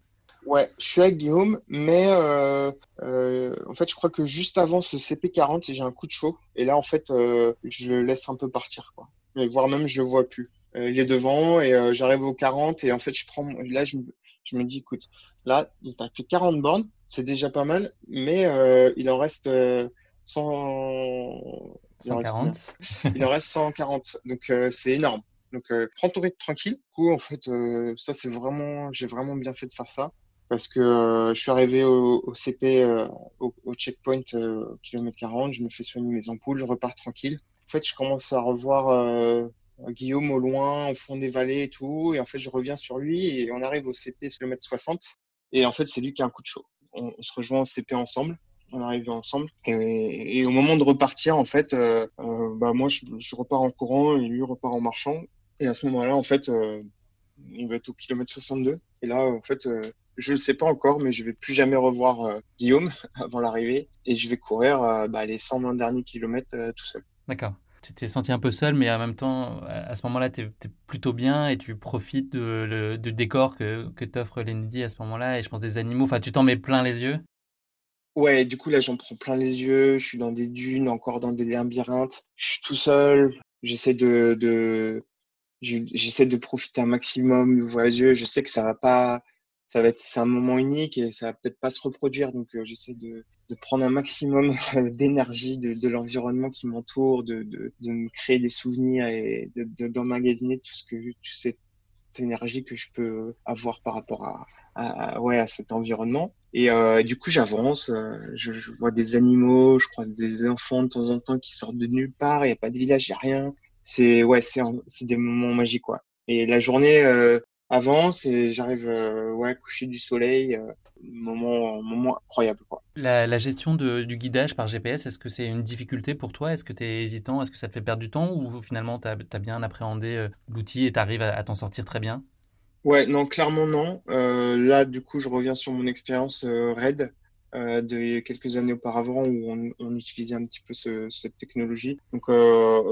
Ouais, je suis avec Guillaume, mais euh, euh, en fait, je crois que juste avant ce CP40, j'ai un coup de chaud. Et là, en fait, euh, je le laisse un peu partir, quoi. Mais voire même, je le vois plus. Euh, il est devant et j'arrive au 40 et en fait, je prends. Là, je, je me dis, écoute, là, il t'a fait 40 bornes, c'est déjà pas mal, mais il en reste 100. 140. Il en reste 140. Donc, euh, c'est énorme. Donc, euh, prends ton rythme tranquille. Du coup, en fait, euh, ça, c'est vraiment, j'ai vraiment bien fait de faire ça. Parce que euh, je suis arrivé au, au CP, euh, au, au, checkpoint au kilomètre 40, je me fais soigner mes ampoules, je repars tranquille. En fait, je commence à revoir Guillaume au loin, au fond des vallées et tout. Et en fait, je reviens sur lui et on arrive au CP kilomètre 60. Et en fait, c'est lui qui a un coup de chaud. On, on se rejoint au CP ensemble on arrive ensemble. Et, au moment de repartir, en fait, euh, euh, bah moi, je, repars en courant et lui repart en marchant. Et à ce moment-là, en fait, euh, il va être au kilomètre 62. Et là, en fait, Je ne sais pas encore, mais je vais plus jamais revoir Guillaume <laughs> avant l'arrivée et je vais courir bah, les 120 derniers kilomètres tout seul. D'accord tu t'es senti un peu seul, mais en même temps, à ce moment-là, tu es, plutôt bien et tu profites de, du décor que, que t'offre Lenny à ce moment-là. Et je pense des animaux, enfin, tu t'en mets plein les yeux. Ouais, du coup, là, j'en prends plein les yeux. Je suis dans des dunes, encore dans des labyrinthes. Je suis tout seul. J'essaie de, de j'essaie de profiter un maximum du voyageux. Je sais que ça va pas, ça va être, c'est un moment unique et ça va peut-être pas se reproduire. Donc, euh, j'essaie de, de, prendre un maximum <laughs> d'énergie de, de l'environnement qui m'entoure, de, de, de, me créer des souvenirs et d'emmagasiner tout ce que, sais, cette énergie que je peux avoir par rapport à, ouais, à cet environnement. Et euh, du coup, j'avance, euh, je, je, vois des animaux, je croise des enfants de temps en temps qui sortent de nulle part, il n'y a pas de village, il n'y a rien. C'est ouais, c'est des moments magiques quoi. Et la journée euh, avance et j'arrive euh, ouais coucher du soleil euh, moment moment incroyable quoi. La, la gestion de, du guidage par GPS est-ce que c'est une difficulté pour toi? Est-ce que tu es hésitant? Est-ce que ça te fait perdre du temps? Ou finalement tu as, bien appréhendé euh, l'outil et tu arrives à, t'en sortir très bien? Ouais non clairement non. Là du coup je reviens sur mon expérience RAID de quelques années auparavant où on, on utilisait un petit peu ce, cette technologie. Donc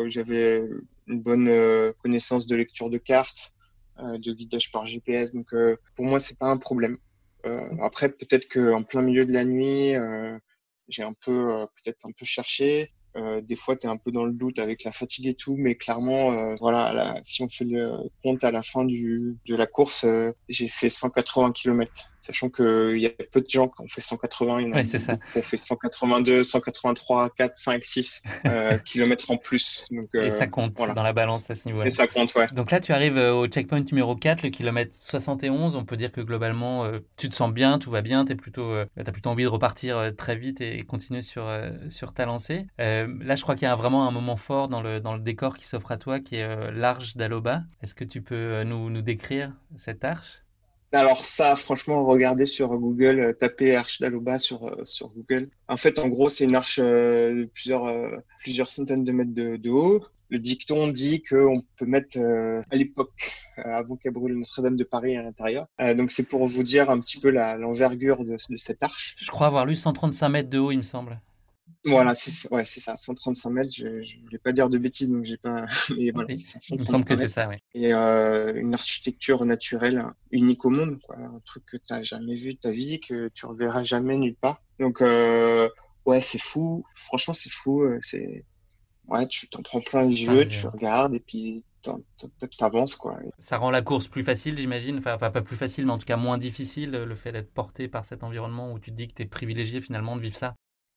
j'avais une bonne connaissance de lecture de cartes euh, de guidage par GPS. Donc euh, pour moi, c'est pas un problème. Euh, après, peut-être qu'en plein milieu de la nuit, j'ai un peu peut-être un peu cherché. Euh, des fois, tu es un peu dans le doute avec la fatigue et tout, mais clairement, euh, voilà, si on fait le compte à la fin du, de la course, euh, j'ai fait 180 km. Sachant qu'il y a peu de gens qui ont fait 180, ouais, c'est ça. on fait 182, 183, 4, 5, 6 km en plus. Donc, et ça compte dans la balance à ce niveau-là. Et ça compte, ouais. Donc là, tu arrives au checkpoint numéro 4, le kilomètre 71. On peut dire que globalement, tu te sens bien, tout va bien, tu plutôt, as plutôt envie de repartir très vite et continuer sur, sur ta lancée. Euh, là, je crois qu'il y a vraiment un moment fort dans le, dans le décor qui s'offre à toi, qui est euh, l'arche d'Aloba. Est-ce que tu peux euh, nous, nous décrire cette arche? Alors ça, franchement, regardez sur Google, tapez Arche d'Aloba sur, sur Google. En fait, en gros, c'est une arche de plusieurs, plusieurs centaines de mètres de, haut. Le dicton dit qu'on peut mettre à l'époque, avant qu'elle brûle Notre-Dame de Paris à l'intérieur. donc c'est pour vous dire un petit peu l'envergure de, de, cette arche. Je crois avoir lu 135 mètres de haut, il me semble. Voilà, c'est ouais, ça, 135 mètres. Je ne voulais pas dire de bêtises, donc j'ai pas. <laughs> Voilà, Il me semble que c'est ça, oui. Et euh, une architecture naturelle unique au monde, quoi. Un truc que tu n'as jamais vu de ta vie, que tu reverras jamais nulle part. Donc euh, ouais, c'est fou. Franchement, c'est fou. Euh, c'est ouais, tu t'en prends plein les yeux, tu regardes et puis t'avances quoi. Ça rend la course plus facile, j'imagine. Enfin, pas plus facile, mais en tout cas moins difficile, le fait d'être porté par cet environnement où tu te dis que tu es privilégié finalement de vivre ça.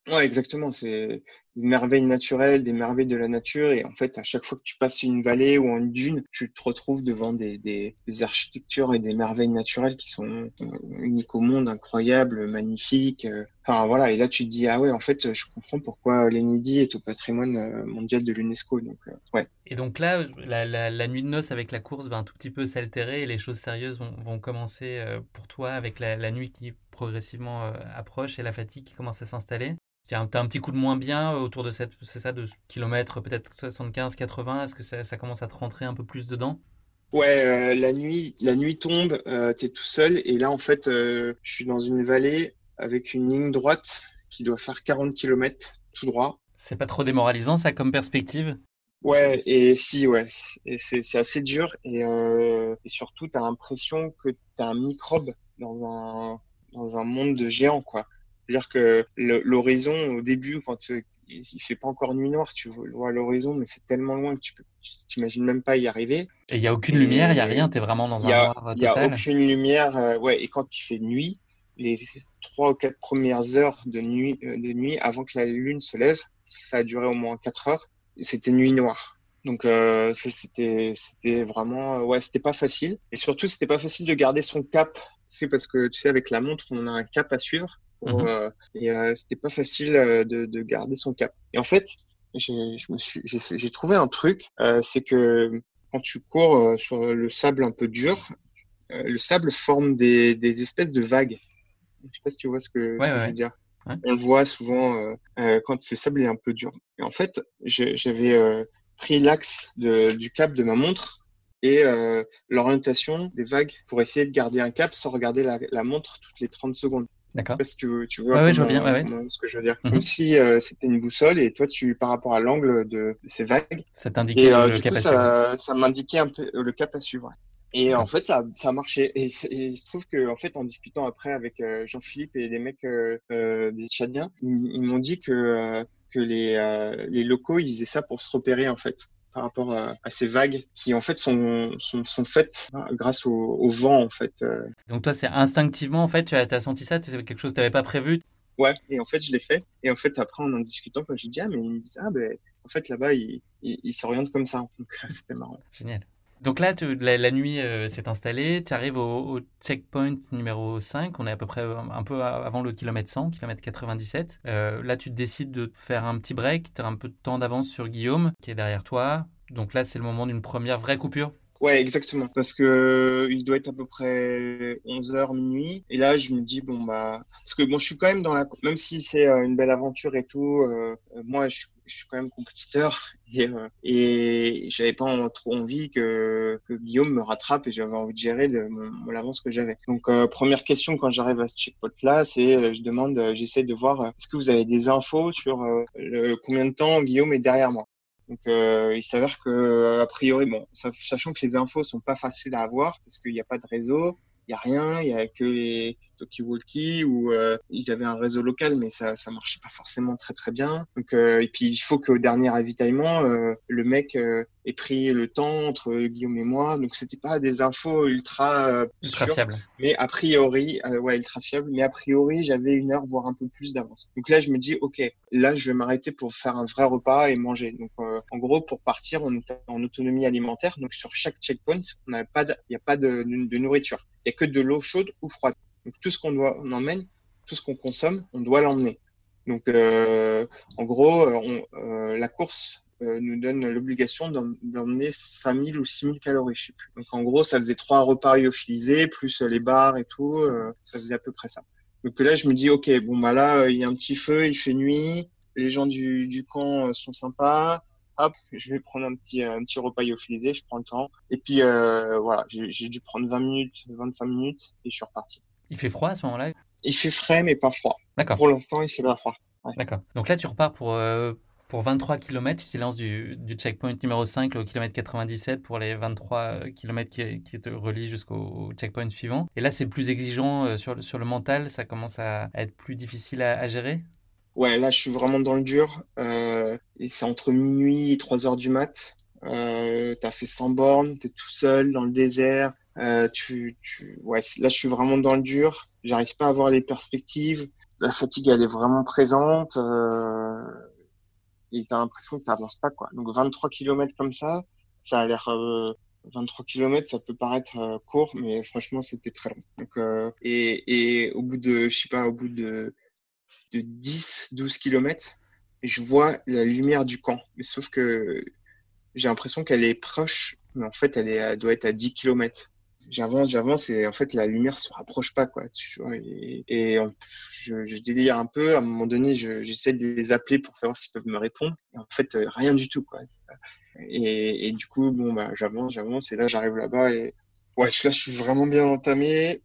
Ouais, exactement. C'est des merveilles naturelles, des merveilles de la nature. Et en fait, à chaque fois que tu passes une vallée ou une dune, tu te retrouves devant des, des, architectures et des merveilles naturelles qui sont euh, uniques au monde, incroyables, magnifiques. Euh. Enfin, voilà. Et là, tu te dis, ah ouais, en fait, je comprends pourquoi l'Enidi est au patrimoine euh, mondial de l'UNESCO. Donc, ouais. Et donc là, la, nuit de noces avec la course va un tout petit peu s'altérer et les choses sérieuses vont, vont commencer pour toi avec la nuit qui progressivement approche et la fatigue qui commence à s'installer. Tu as un, petit coup de moins bien euh, autour de cette, c'est ça, de kilomètres, peut-être 75, 80. Est-ce que ça, ça, commence à te rentrer un peu plus dedans? Ouais, euh, la nuit, la nuit tombe, euh, tu es tout seul et là en fait, je suis dans une vallée avec une ligne droite qui doit faire 40 km tout droit. C'est pas trop démoralisant ça comme perspective? Ouais, et si, ouais, c'est assez dur et, et surtout tu as l'impression que tu as un microbe dans un, dans un monde de géants quoi. C'est-à-dire que l'horizon, au début, quand euh, il fait pas encore nuit noire, tu vois l'horizon, mais c'est tellement loin que tu t'imagines même pas y arriver. Et il y a aucune lumière, il y a rien, tu es vraiment dans un noir total. Il y a aucune lumière, euh, ouais. Et quand il fait nuit, les trois ou quatre premières heures de nuit, euh, de nuit avant que la lune se lève, ça a duré au moins quatre heures. C'était nuit noire. Donc ça c'était c'était vraiment ouais c'était pas facile et surtout c'était pas facile de garder son cap c'est parce que tu sais avec la montre on a un cap à suivre Mhm. Euh, et euh, c'était pas facile euh, de, de, garder son cap. Et en fait, j'ai trouvé un truc, c'est que quand tu cours sur le sable un peu dur, le sable forme des, des, espèces de vagues. Je sais pas si tu vois ce que, je veux dire. On le voit souvent quand le sable est un peu dur. Et en fait, j'avais pris l'axe du cap de ma montre et l'orientation des vagues pour essayer de garder un cap sans regarder la, la montre toutes les 30 secondes. D'accord. Parce que tu vois, Ouais, je vois bien, ouais, ouais. comment- ce que je veux dire. Mhm. Comme si euh, c'était une boussole et toi, tu par rapport à l'angle de, ces vagues, Ça t'indiquait euh, le coup, capacité. ça, ça m'indiquait un peu euh, le cap à suivre. Et en fait, ça, ça a marché. Et, il se trouve que, en fait, en discutant après avec euh, Jean-Philippe et des mecs euh, euh, des Tchadiens, ils, ils m'ont dit que euh, que les euh, les locaux, ils faisaient ça pour se repérer en fait par rapport à, à ces vagues qui en fait sont sont, sont faites hein, grâce au, au vent en fait. euh. Donc toi, c'est instinctivement, en fait, tu as, senti ça, c'est quelque chose que tu n'avais pas prévu? Ouais. Et en fait, je l'ai fait. Et en fait, après, en en discutant, quand j'ai dit ah mais ils me disent ah ben en fait là-bas ils ils ils s'orientent comme ça. Donc <laughs> c'était marrant. Génial. Donc là, la, nuit euh, s'est installée, tu arrives au, au checkpoint numéro 5, on est à peu près euh, un peu avant le kilomètre 100, kilomètre 97. Euh, là, tu décides de faire un petit break, tu as un peu de temps d'avance sur Guillaume qui est derrière toi. Donc là, c'est le moment d'une première vraie coupure. Ouais, exactement. Parce que euh, il doit être à peu près 11h minuit. Et là, je me dis, bon, bah, parce que bon, je suis quand même dans la, même si c'est euh, une belle aventure et tout, euh, euh, moi, je, suis- je suis quand même compétiteur <laughs> et, euh, et j'avais pas trop envie que, que Guillaume me rattrape et j'avais envie de gérer de, mon, mon l'avance que j'avais. Donc, euh, première question quand j'arrive à ce checkpoint-là, c'est, euh, je demande, j'essaie de voir, est-ce que vous avez des infos sur le, combien de temps Guillaume est derrière moi? Donc, euh, il s'avère que, euh, a priori, bon, sa- sachant que les infos sont pas faciles à avoir parce qu'il n'y a pas de réseau, il y a rien, il y a que les talkie-walkie ou euh, ils avaient un réseau local, mais ça, ça marchait pas forcément très très bien. Donc, euh, et puis il faut qu'au dernier ravitaillement, euh, le mec euh, ait pris le temps entre Guillaume et moi. Donc, c'était pas des infos ultra euh, Ultra sûres. fiable. Mais a priori, euh, ouais, ultra fiable. Mais a priori, j'avais une heure, voire un peu plus d'avance. Donc là, je me dis, ok, là, je vais m'arrêter pour faire un vrai repas et manger. Donc, euh, en gros, pour partir, on est en autonomie alimentaire. Donc, sur chaque checkpoint, on n'a pas, il n'y a pas de, de, de nourriture. Il n'y a que de l'eau chaude ou froide. Donc, tout ce qu'on doit, on emmène, tout ce qu'on consomme, on doit l'emmener. Donc, euh, en gros, euh, on, euh, la course euh, nous donne l'obligation d'em- d'emmener 5000 ou 6000 calories, je. Donc, en gros, ça faisait trois repas lyophilisés, plus euh, les bars et tout, euh, ça faisait à peu près ça. Donc là, je me dis, ok, bon, bah là, il y a un petit feu, il fait nuit, les gens du, du camp sont sympas. Hop, je vais prendre un petit, un petit repas lyophilisé, je prends le temps. Et puis, euh, voilà, j'ai dû prendre 20 minutes, 25 minutes, et je suis reparti. Il fait froid à ce moment-là? Il fait frais, mais pas froid. D'accord. Pour l'instant, il fait pas froid. D'accord. Donc là, tu repars pour, euh, pour 23 km. Tu t'élances du, du checkpoint numéro 5 au kilomètre 97 pour les 23 km qui, qui te relient jusqu'au checkpoint suivant. Et là, c'est plus exigeant euh, sur, le- sur le mental. Ça commence à, à être plus difficile à, à gérer? Ouais, là, je suis vraiment dans le dur. Euh, et c'est entre minuit et 3 heures du mat. Euh, t'as fait 100 bornes, t'es tout seul dans le désert. Euh, tu, tu, ouais, là, je suis vraiment dans le dur. J'arrive pas à voir les perspectives. La fatigue, elle est vraiment présente. Euh, et t'as l'impression que t'avances pas, quoi. Donc, 23 kilomètres comme ça, ça a l'air, euh, 23 kilomètres, ça peut paraître euh, court, mais franchement, c'était très long. Donc, euh, et, et au bout de, je sais pas, au bout de, de 10, 12 kilomètres, et je vois la lumière du camp. Mais sauf que j'ai l'impression qu'elle est proche, mais en fait, elle, est, elle doit être à 10 kilomètres. J'avance, j'avance, et en fait, la lumière se rapproche pas, quoi. Tu vois, et je, je délire un peu. À un moment donné, je- j'essaie de les appeler pour savoir s'ils peuvent me répondre. Et en fait, euh, rien du tout, quoi. Et, et du coup, bon, bah, j'avance, j'avance, et là, j'arrive là-bas, et ouais, je- là, je suis vraiment bien entamé.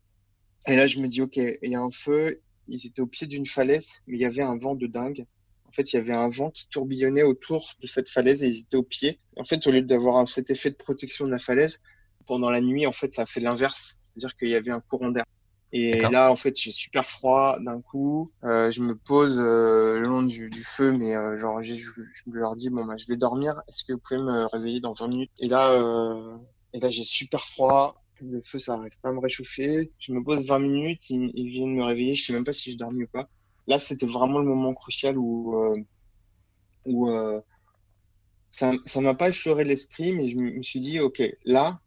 Et là, je me dis, ok, il y a un feu, ils étaient au pied d'une falaise, mais il y avait un vent de dingue. En fait, il y avait un vent qui tourbillonnait autour de cette falaise et ils étaient au pied. En fait, au lieu d'avoir cet effet de protection de la falaise, pendant la nuit, en fait, ça a fait l'inverse. C'est-à-dire qu'il y avait un courant d'air. Et là, en fait, j'ai super froid d'un coup. Euh, je me pose euh, le long du, du feu, mais euh, genre, je, je leur dis, bon, bah, je vais dormir. Est-ce que vous pouvez me réveiller dans 20 minutes? Et là, et là, j'ai super froid. Le feu, ça arrive pas à me réchauffer. Je me pose 20 minutes. Ils, ils viennent me réveiller. Je sais même pas si je dormis ou pas. Là, c'était vraiment le moment crucial où, où ça, ça m'a pas effleuré l'esprit, mais je me suis dit, ok, là,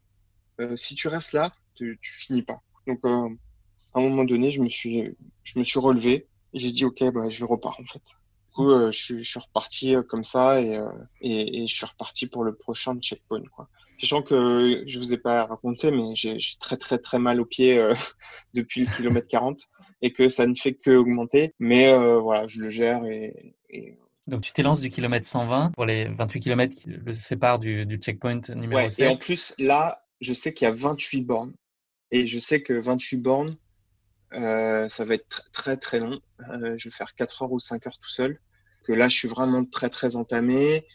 euh, si tu restes là, tu, tu finis pas. Donc, euh, à un moment donné, je me suis, je me suis relevé et j'ai dit, ok, bah, je repars en fait. Du coup, euh, je, suis- je suis reparti euh, comme ça et, euh, et, et je suis reparti pour le prochain checkpoint, quoi. Sachant que je vous ai pas raconté, mais j'ai très très très mal aux pieds euh, <laughs> depuis le kilomètre 40 et que ça ne fait que augmenter. Mais euh, voilà, je le gère et, et Donc tu t'élances du kilomètre 120 pour les 28 km qui le séparent du, du checkpoint numéro Ouais, 7. et en plus, là, je sais qu'il y a 28 bornes. Et je sais que 28 bornes, euh, ça va être très très long. Euh, je vais faire 4 heures ou 5 heures tout seul. Que là, je suis vraiment très très entamé.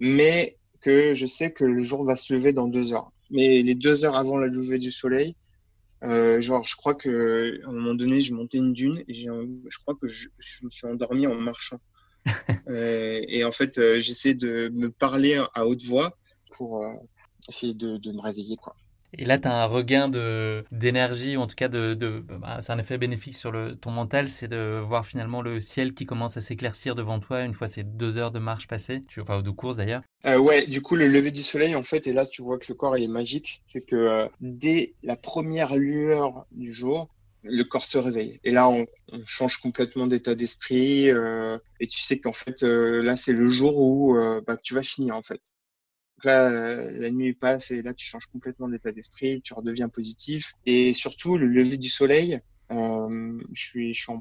Mais que je sais que le jour va se lever dans 2 heures. Mais les 2 heures avant la levée du soleil, euh, genre, je crois que à un moment donné, je montais une dune et je crois que je, je, me suis endormi en marchant. <laughs> et en fait, j'essaie de me parler à haute voix pour essayer de, de, me réveiller, quoi. Et là, tu as un regain d'énergie, ou en tout cas, de, de bah, c'est un effet bénéfique sur le, ton mental, c'est de voir finalement le ciel qui commence à s'éclaircir devant toi une fois ces deux heures de marche passées, tu, enfin, de course d'ailleurs. Euh, ouais, du coup, le lever du soleil, en fait, et là, tu vois que le corps, il est magique, c'est que euh, dès la première lueur du jour, le corps se réveille. Et là, on, on change complètement d'état d'esprit, euh, et tu sais qu'en fait, euh, là, c'est le jour où bah, tu vas finir, en fait. Donc là, euh, la nuit passe et là, tu changes complètement d'état d'esprit, tu redeviens positif. Et surtout, le lever du soleil, euh, je suis, je suis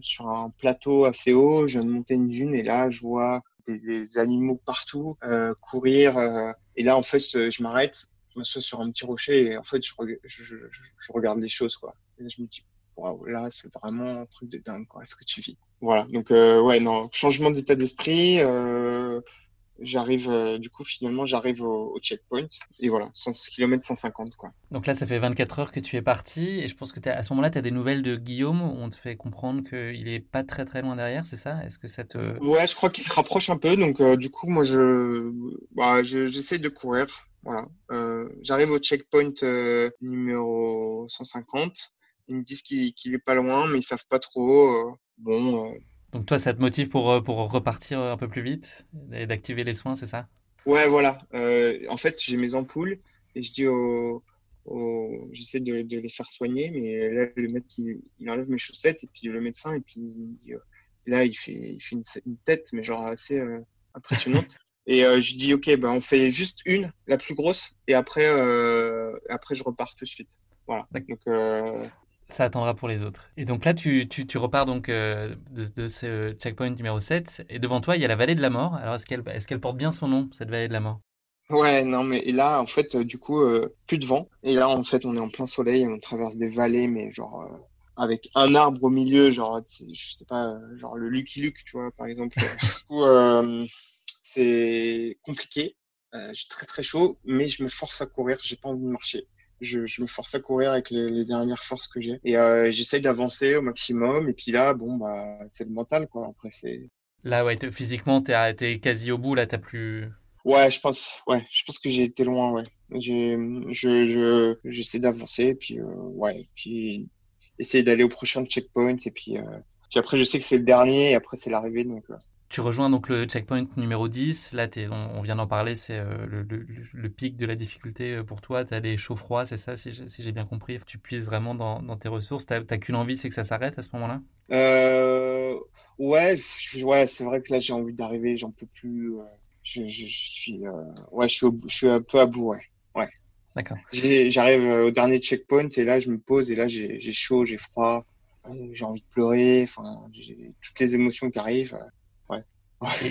sur un plateau assez haut, je viens de monter une dune et là, je vois des, des animaux partout euh, courir. Euh, et là, en fait, je m'arrête, je m'assois sur un petit rocher et en fait, je, je, je, je regarde les choses. Quoi. Et là, je me dis, waouh, là, c'est vraiment un truc de dingue. Quoi. Est-ce que tu vis Voilà. Donc, euh, ouais, non, changement d'état d'esprit. Euh, j'arrive euh, du coup finalement j'arrive au, au, checkpoint. Et voilà 100 km 150 quoi. Donc là ça fait 24 heures que tu es parti. Et je pense que à ce moment-là tu as des nouvelles de Guillaume. On te fait comprendre qu'il est pas très très loin derrière c'est ça? Est-ce que ça te Ouais, je crois qu'il se rapproche un peu. Donc euh, du coup moi je bah, j'essaie de courir. Voilà. Euh, j'arrive au checkpoint euh, numéro 150 ils me disent qu'il qu est pas loin mais ils savent pas trop. Euh, bon donc toi, ça te motive pour, pour repartir un peu plus vite et d'activer les soins, c'est ça? Ouais, voilà. Euh, en fait, j'ai mes ampoules et je dis au, au j'essaie de, de, les faire soigner, mais là, le mec, il, il, enlève mes chaussettes et puis le médecin, et puis euh, là, il fait, il fait une, une, tête, mais genre assez euh, impressionnante. <laughs> et euh, je dis, ok, ben on fait juste une, la plus grosse, et après, euh, après je repars tout de suite. Voilà. Donc euh, ça attendra pour les autres. Et donc là, tu, tu, tu repars donc euh, de, de, ce checkpoint numéro 7, et devant toi, il y a la vallée de la mort. Alors, est-ce qu'elle est porte bien son nom, cette vallée de la mort? Ouais, non, mais et là, en fait, euh, du coup, euh, plus de vent. Et là, en fait, on est en plein soleil, on traverse des vallées, mais genre, euh, avec un arbre au milieu, genre, je sais pas, genre le Lucky Luke, tu vois, par exemple. <laughs> du coup, c'est compliqué. j'ai très très chaud, mais je me force à courir, j'ai pas envie de marcher je, je, me force à courir avec les, les dernières forces que j'ai. Et euh, j'essaye d'avancer au maximum. Et puis là, bon, bah, c'est le mental, quoi. Après, c'est. Là, ouais, physiquement, t'es es quasi au bout. Là, t'as plus. Ouais, je pense, ouais, je pense que j'ai été loin, ouais. J'ai, je, je, j'essaie d'avancer, et puis, euh, ouais, puis essayer d'aller au prochain checkpoint, et puis, euh, puis après, je sais que c'est le dernier, et après, c'est l'arrivée, donc. Euh, tu rejoins donc le checkpoint numéro 10. Là, es, on, on, vient d'en parler, c'est euh, le, le, le, pic de la difficulté pour toi. Tu as des chauds-froids, c'est ça, si j'ai si bien compris. Tu puisses vraiment dans, dans tes ressources. Tu n'as qu'une envie, c'est que ça s'arrête à ce moment-là? Euh, Ouais, ouais c'est vrai que là, j'ai envie d'arriver, j'en peux plus. Euh, je, je, je, suis, euh, ouais, je suis, au, je suis un peu à bout, ouais. ouais. D'accord. J'arrive au dernier checkpoint et là, je me pose et là, j'ai chaud, j'ai froid, j'ai envie de pleurer, enfin, j'ai toutes les émotions qui arrivent.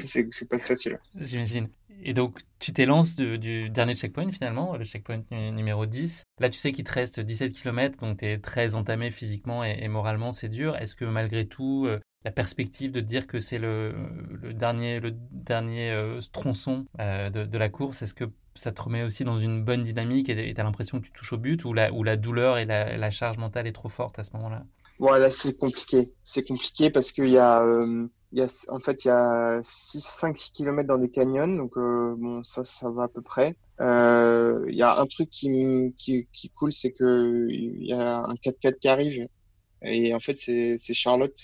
C'est pas facile. J'imagine. Et donc, tu t'élances du dernier checkpoint finalement, le checkpoint numéro 10. Là, tu sais qu'il te reste 17 km, donc tu es très entamé physiquement et, et moralement, c'est dur. Est-ce que malgré tout, euh, la perspective de dire que c'est le, le, dernier, le dernier euh, tronçon euh, de, de, la course, est-ce que ça te remet aussi dans une bonne dynamique et tu as l'impression que tu touches au but ou la, ou la douleur et la, la charge mentale est trop forte à ce moment-là? Voilà, c'est compliqué. C'est compliqué parce qu'il y a. Euh il y a, en fait, il y a 6, 5, 6 km dans des canyons, donc euh, bon, ça, ça va à peu près. Euh, il y a un truc qui, qui, qui coule, c'est que il y a un 4x4 qui arrive, et en fait, c'est Charlotte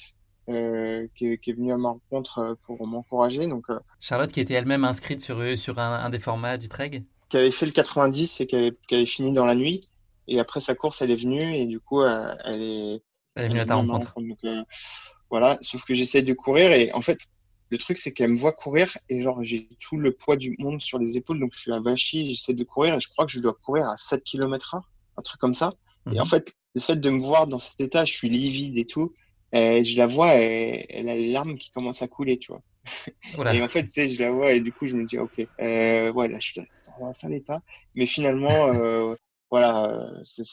euh, qui, qui, est venue à ma rencontre pour m'encourager. Donc, euh, Charlotte qui était elle-même inscrite sur, sur un, un, des formats du Treg? Qui avait fait le 90 et qui avait, qui avait, fini dans la nuit. Et après sa course, elle est venue et du coup, elle est, elle est venue à ta rencontre. Donc, voilà, sauf que j'essaie de courir et en fait, le truc c'est qu'elle me voit courir et genre j'ai tout le poids du monde sur les épaules, donc je suis avachi, j'essaie de courir et je crois que je dois courir à 7 km heure, un truc comme ça. Mmh. Et en fait, le fait de me voir dans cet état, je suis livide et tout, et je la vois et elle a les larmes qui commencent à couler, tu vois. Voilà. Et en fait, tu sais, je la vois et du coup, je me dis, ok, euh, ouais, là, je suis dans un sale état. Mais finalement, euh, voilà, c'est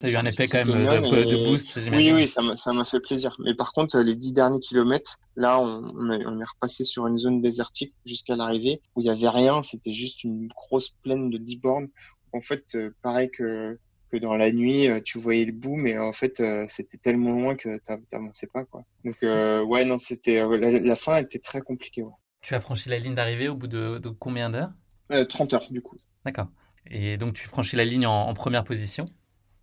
T'as eu un effet quand même de, boost, j'imagine. Oui, oui, ça m'a fait plaisir. Mais par contre, les dix derniers kilomètres, là, on, on, est, repassé sur une zone désertique jusqu'à l'arrivée où il y avait rien. C'était juste une grosse plaine de 10 bornes. En fait, euh, pareil que, que dans la nuit, euh, tu voyais le bout, mais en fait, euh, c'était tellement loin que t'avançais pas, quoi. Donc, ouais, non, c'était la, fin était très compliquée. Ouais. Tu as franchi la ligne d'arrivée au bout de, combien d'heures? 30 heures, du coup. D'accord. Et donc, tu franchis la ligne en première position?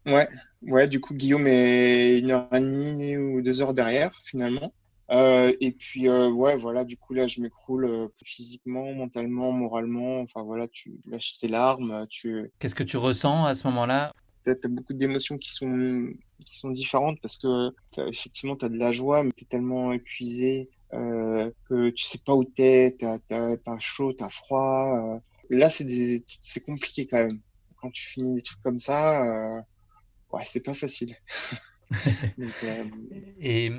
Ouais, ouais, du coup, Guillaume est une heure et demie ou deux heures derrière, finalement. Euh, et puis, euh, ouais, voilà, du coup, là, je m'écroule euh, physiquement, mentalement, moralement. Enfin, voilà, tu lâches tes larmes. Tu... Qu'est-ce que tu ressens à ce moment-là? Tu as, beaucoup d'émotions qui sont, qui sont différentes parce que, effectivement, tu as de la joie, mais tu es tellement épuisé que tu sais pas où tu es, tu as, chaud, tu as froid. Là, c'est compliqué quand même. Quand tu finis des trucs comme ça ouais, c'est pas facile. <laughs> Euh, et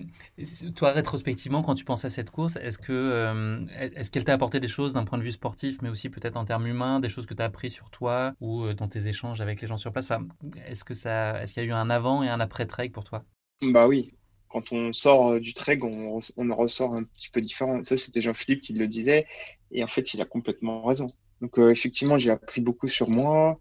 toi, rétrospectivement, quand tu penses à cette course, est-ce que euh, est-ce qu'elle t'a apporté des choses d'un point de vue sportif, mais aussi peut-être en termes humains, des choses que tu as appris sur toi ou euh, dans tes échanges avec les gens sur place? Enfin, Est-ce que ça, est-ce qu'il y a eu un avant et un après trek pour toi? Bah oui. Quand on sort du trek, on, on en ressort un petit peu différent. Ça, c'était Jean-Philippe qui le disait, et en fait, il a complètement raison. Donc effectivement, j'ai appris beaucoup sur moi,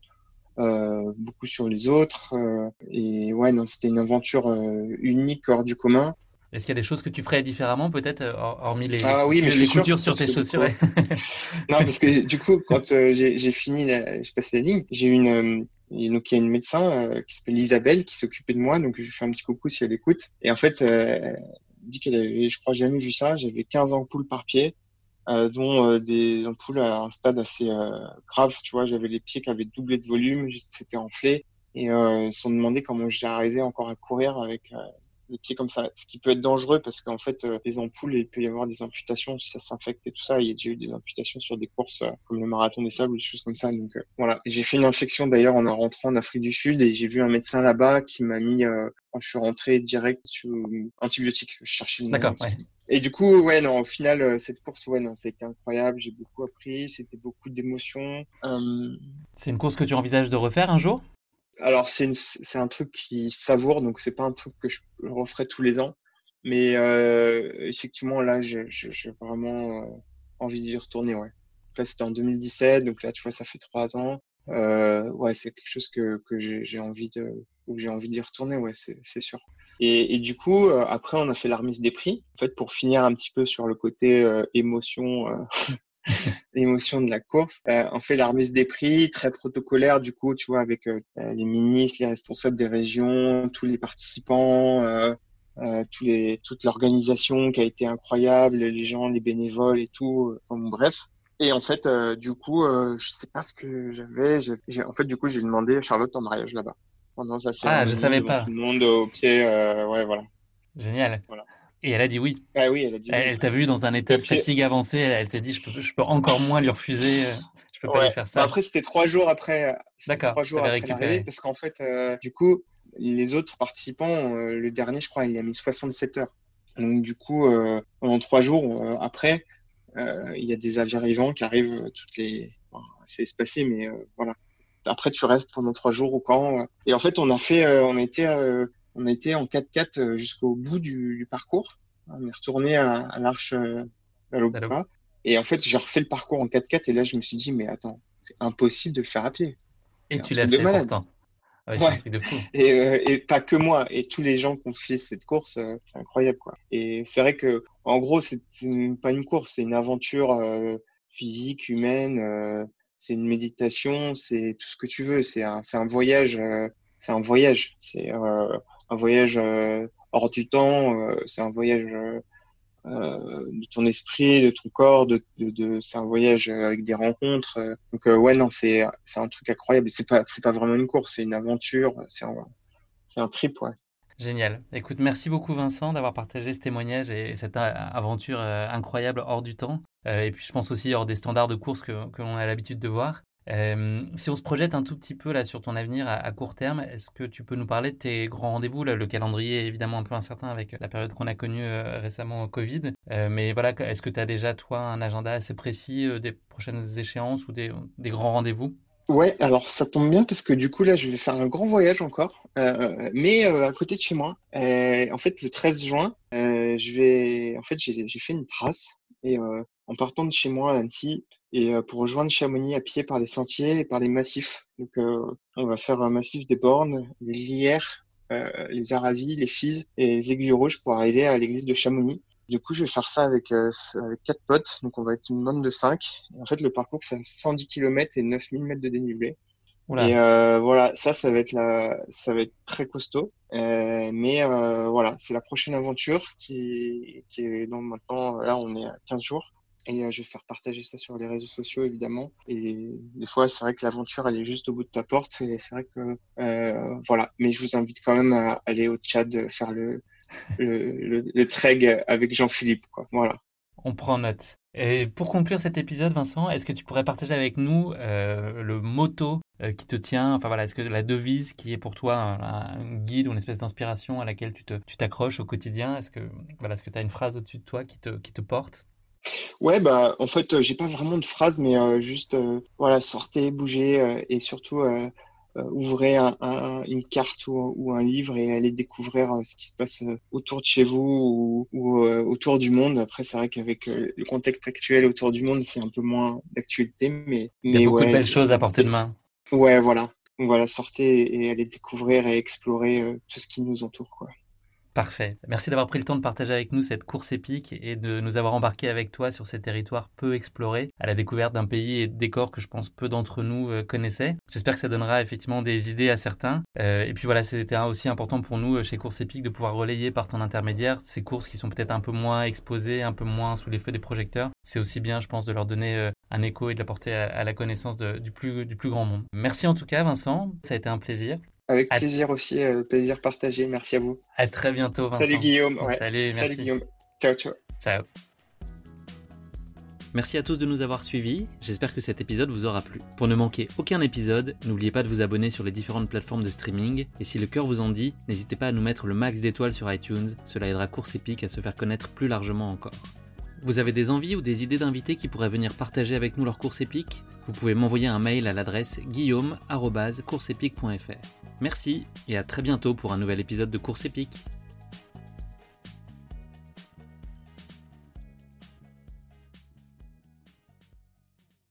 euh, beaucoup sur les autres. Euh, et ouais, non, c'était une aventure euh, unique, hors du commun. Est-ce qu'il y a des choses que tu ferais différemment, peut-être, hormis les, ah, oui, mais les coutures sur tes chaussures <laughs> Non, parce que du coup, quand j'ai fini, je passé la ligne, j'ai une, donc il y a une médecin qui s'appelle Isabelle qui s'occupait de moi, donc je lui fais un petit coucou si elle écoute. Et en fait, elle dit qu'elle avait, je crois, jamais vu ça. J'avais 15 ampoules par pied. Euh, dont euh, des ampoules à un stade assez euh, grave. Tu vois, j'avais les pieds qui avaient doublé de volume, c'était enflé. Et ils se sont demandé comment j'ai arrivé encore à courir avec les pieds comme ça, ce qui peut être dangereux parce qu'en fait, euh, les ampoules, il peut y avoir des amputations si ça s'infecte et tout ça. Il y a déjà eu des amputations sur des courses euh, comme le marathon des sables ou des choses comme ça. Donc euh, voilà. J'ai fait une infection d'ailleurs en rentrant en Afrique du Sud et j'ai vu un médecin là-bas qui m'a mis quand je suis rentré direct sur antibiotique. Je cherchais D'accord. Et du coup, ouais, non, au final, cette course, ouais, non, ça a été incroyable. J'ai beaucoup appris. C'était beaucoup d'émotions. C'est une course que tu envisages de refaire un jour? Alors c'est c'est un truc qui savoure, donc c'est pas un truc que je referai tous les ans. Mais euh, effectivement, là, j'ai vraiment euh, envie d'y retourner. Ouais. Là, c'était en 2017, donc là, tu vois, ça fait trois ans. Euh, ouais, c'est quelque chose que, que j'ai envie de, où j'ai envie d'y retourner. Ouais, c'est sûr. Et, et, du coup, euh, après, on a fait la remise des prix. En fait, pour finir un petit peu sur le côté euh, émotion <laughs> l'émotion de la course. Euh, on fait la remise des prix, très protocolaire du coup, tu vois, avec euh, les ministres, les responsables des régions, tous les participants, euh, euh tous les, toute l'organisation qui a été incroyable, les gens, les bénévoles et tout. bref. Et en fait, du coup, je sais pas ce que j'avais. En fait, du coup, j'ai demandé à Charlotte en mariage là-bas. Pendant ah, je savais pas. Tout le monde au pied, ouais, voilà. Génial. Voilà. Et elle a dit oui. Ah oui, elle a dit oui. Elle, t'a vu dans un état de fatigue avancé. Elle, s'est dit, je peux, je peux encore moins lui refuser. Euh, je peux pas lui faire ça. Après, c'était trois jours après. D'accord. Trois jours après l'arrivée, parce qu'en fait, euh, du coup, les autres participants, euh, le dernier, je crois, il a mis 67 heures. Donc, du coup, pendant trois jours après, il y a des avions arrivants qui arrivent toutes les. c'est espacé, mais voilà. Après, tu restes pendant trois jours au camp. Et en fait, on a fait, on a été on été en 4x4 euh, jusqu'au bout du, parcours. On est retourné à, l'Arche euh, d'Alopa. Et en fait, j'ai refait le parcours en 4x4 et là, je me suis dit, mais attends, c'est impossible de le faire à pied. Et tu l'as fait malade. pourtant. Ouais, Un truc de fou. Euh, et, pas que moi, et tous les gens qui ont fait cette course, c'est incroyable quoi. Et c'est vrai que, en gros, c'est pas une course, c'est une aventure physique, humaine. c'est une méditation, c'est tout ce que tu veux. C'est un, un voyage. c'est un voyage. C'est un voyage euh, hors du temps, euh, c'est un voyage euh, de ton esprit, de ton corps, de, c'est un voyage avec des rencontres. Donc ouais non c'est c'est un truc incroyable. C'est pas c'est pas vraiment une course, c'est une aventure, c'est un c'est un trip ouais. Génial. Écoute, merci beaucoup Vincent d'avoir partagé ce témoignage et cette aventure incroyable hors du temps. Et puis je pense aussi hors des standards de course que, que l'on a l'habitude de voir. Euh, si on se projette un tout petit peu là sur ton avenir à, court terme, est-ce que tu peux nous parler de tes grands rendez-vous Le calendrier est évidemment un peu incertain avec la période qu'on a connue euh, récemment Covid. Euh, mais voilà, est-ce que tu as déjà toi un agenda assez précis des prochaines échéances ou des, grands rendez-vous? Ouais, alors ça tombe bien parce que du coup là je vais faire un grand voyage encore, euh, mais euh, à côté de chez moi. Euh, en fait le 13 juin, euh, je vais, en fait j'ai fait une trace et en partant de chez moi à Annecy et pour rejoindre Chamonix à pied par les sentiers et par les massifs. Donc on va faire un massif des Bornes, les Lières, les Aravis, les Fises et les Aiguilles Rouges pour arriver à l'église de Chamonix. Du coup, je vais faire ça avec, euh, quatre potes, donc on va être une bande de cinq. Et en fait, le parcours fait 110 km et 9000 mètres de dénivelé. Et euh, voilà, ça, ça va être la, ça va être très costaud. Euh, mais euh, voilà, c'est la prochaine aventure qui, qui est donc maintenant, là, on est à 15 jours. Et euh, je vais faire partager ça sur les réseaux sociaux, évidemment. Et des fois, c'est vrai que l'aventure, elle est juste au bout de ta porte. Et c'est vrai que, euh, voilà. Mais je vous invite quand même à aller au Tchad faire le, le, le, le avec Jean-Philippe, quoi. Voilà. On prend note. Et pour conclure cet épisode, Vincent, est-ce que tu pourrais partager avec nous euh, le motto euh, qui te tient, enfin voilà, est-ce que la devise qui est pour toi un, guide ou une espèce d'inspiration à laquelle tu tu t'accroches au quotidien, est-ce que voilà, est-ce que tu as une phrase au-dessus de toi qui te, qui te porte? Ouais, bah, en fait, euh, j'ai pas vraiment de phrase, mais juste, voilà, sortez, bougez et surtout, ouvrez un, un- une carte ou, ou un livre et allez découvrir euh, ce qui se passe euh, autour de chez vous ou, ou, euh, autour du monde. Après, c'est vrai qu'avec euh, le contexte actuel autour du monde, c'est un peu moins d'actualité, mais, Il y a beaucoup de ouais, belles choses à portée c'est- de main. Ouais, voilà. Voilà, sortez et allez découvrir et explorer euh, tout ce qui nous entoure, quoi. Parfait. Merci d'avoir pris le temps de partager avec nous cette course épique et de nous avoir embarqués avec toi sur ces territoires peu explorés, à la découverte d'un pays et de décors que je pense peu d'entre nous euh, connaissaient. J'espère que ça donnera effectivement des idées à certains. Euh, et puis voilà, c'était aussi important pour nous euh, chez Course Épique de pouvoir relayer par ton intermédiaire ces courses qui sont peut-être un peu moins exposées, un peu moins sous les feux des projecteurs. C'est aussi bien, je pense, de leur donner un écho et de la porter à, à la connaissance du plus grand monde. Merci en tout cas, Vincent. Ça a été un plaisir. Avec À- plaisir aussi, euh, plaisir partagé. Merci à vous. À très bientôt, Vincent. Salut Guillaume. Ouais. Salut, merci. Salut Guillaume. Ciao, ciao. Ciao. Merci à tous de nous avoir suivis, j'espère que cet épisode vous aura plu. Pour ne manquer aucun épisode, n'oubliez pas de vous abonner sur les différentes plateformes de streaming, et si le cœur vous en dit, n'hésitez pas à nous mettre le max d'étoiles sur iTunes, cela aidera Course Épique à se faire connaître plus largement encore. Vous avez des envies ou des idées d'invités qui pourraient venir partager avec nous leur course épique Vous pouvez m'envoyer un mail à l'adresse guillaume.courseépique.fr. Merci et à très bientôt pour un nouvel épisode de Course épique.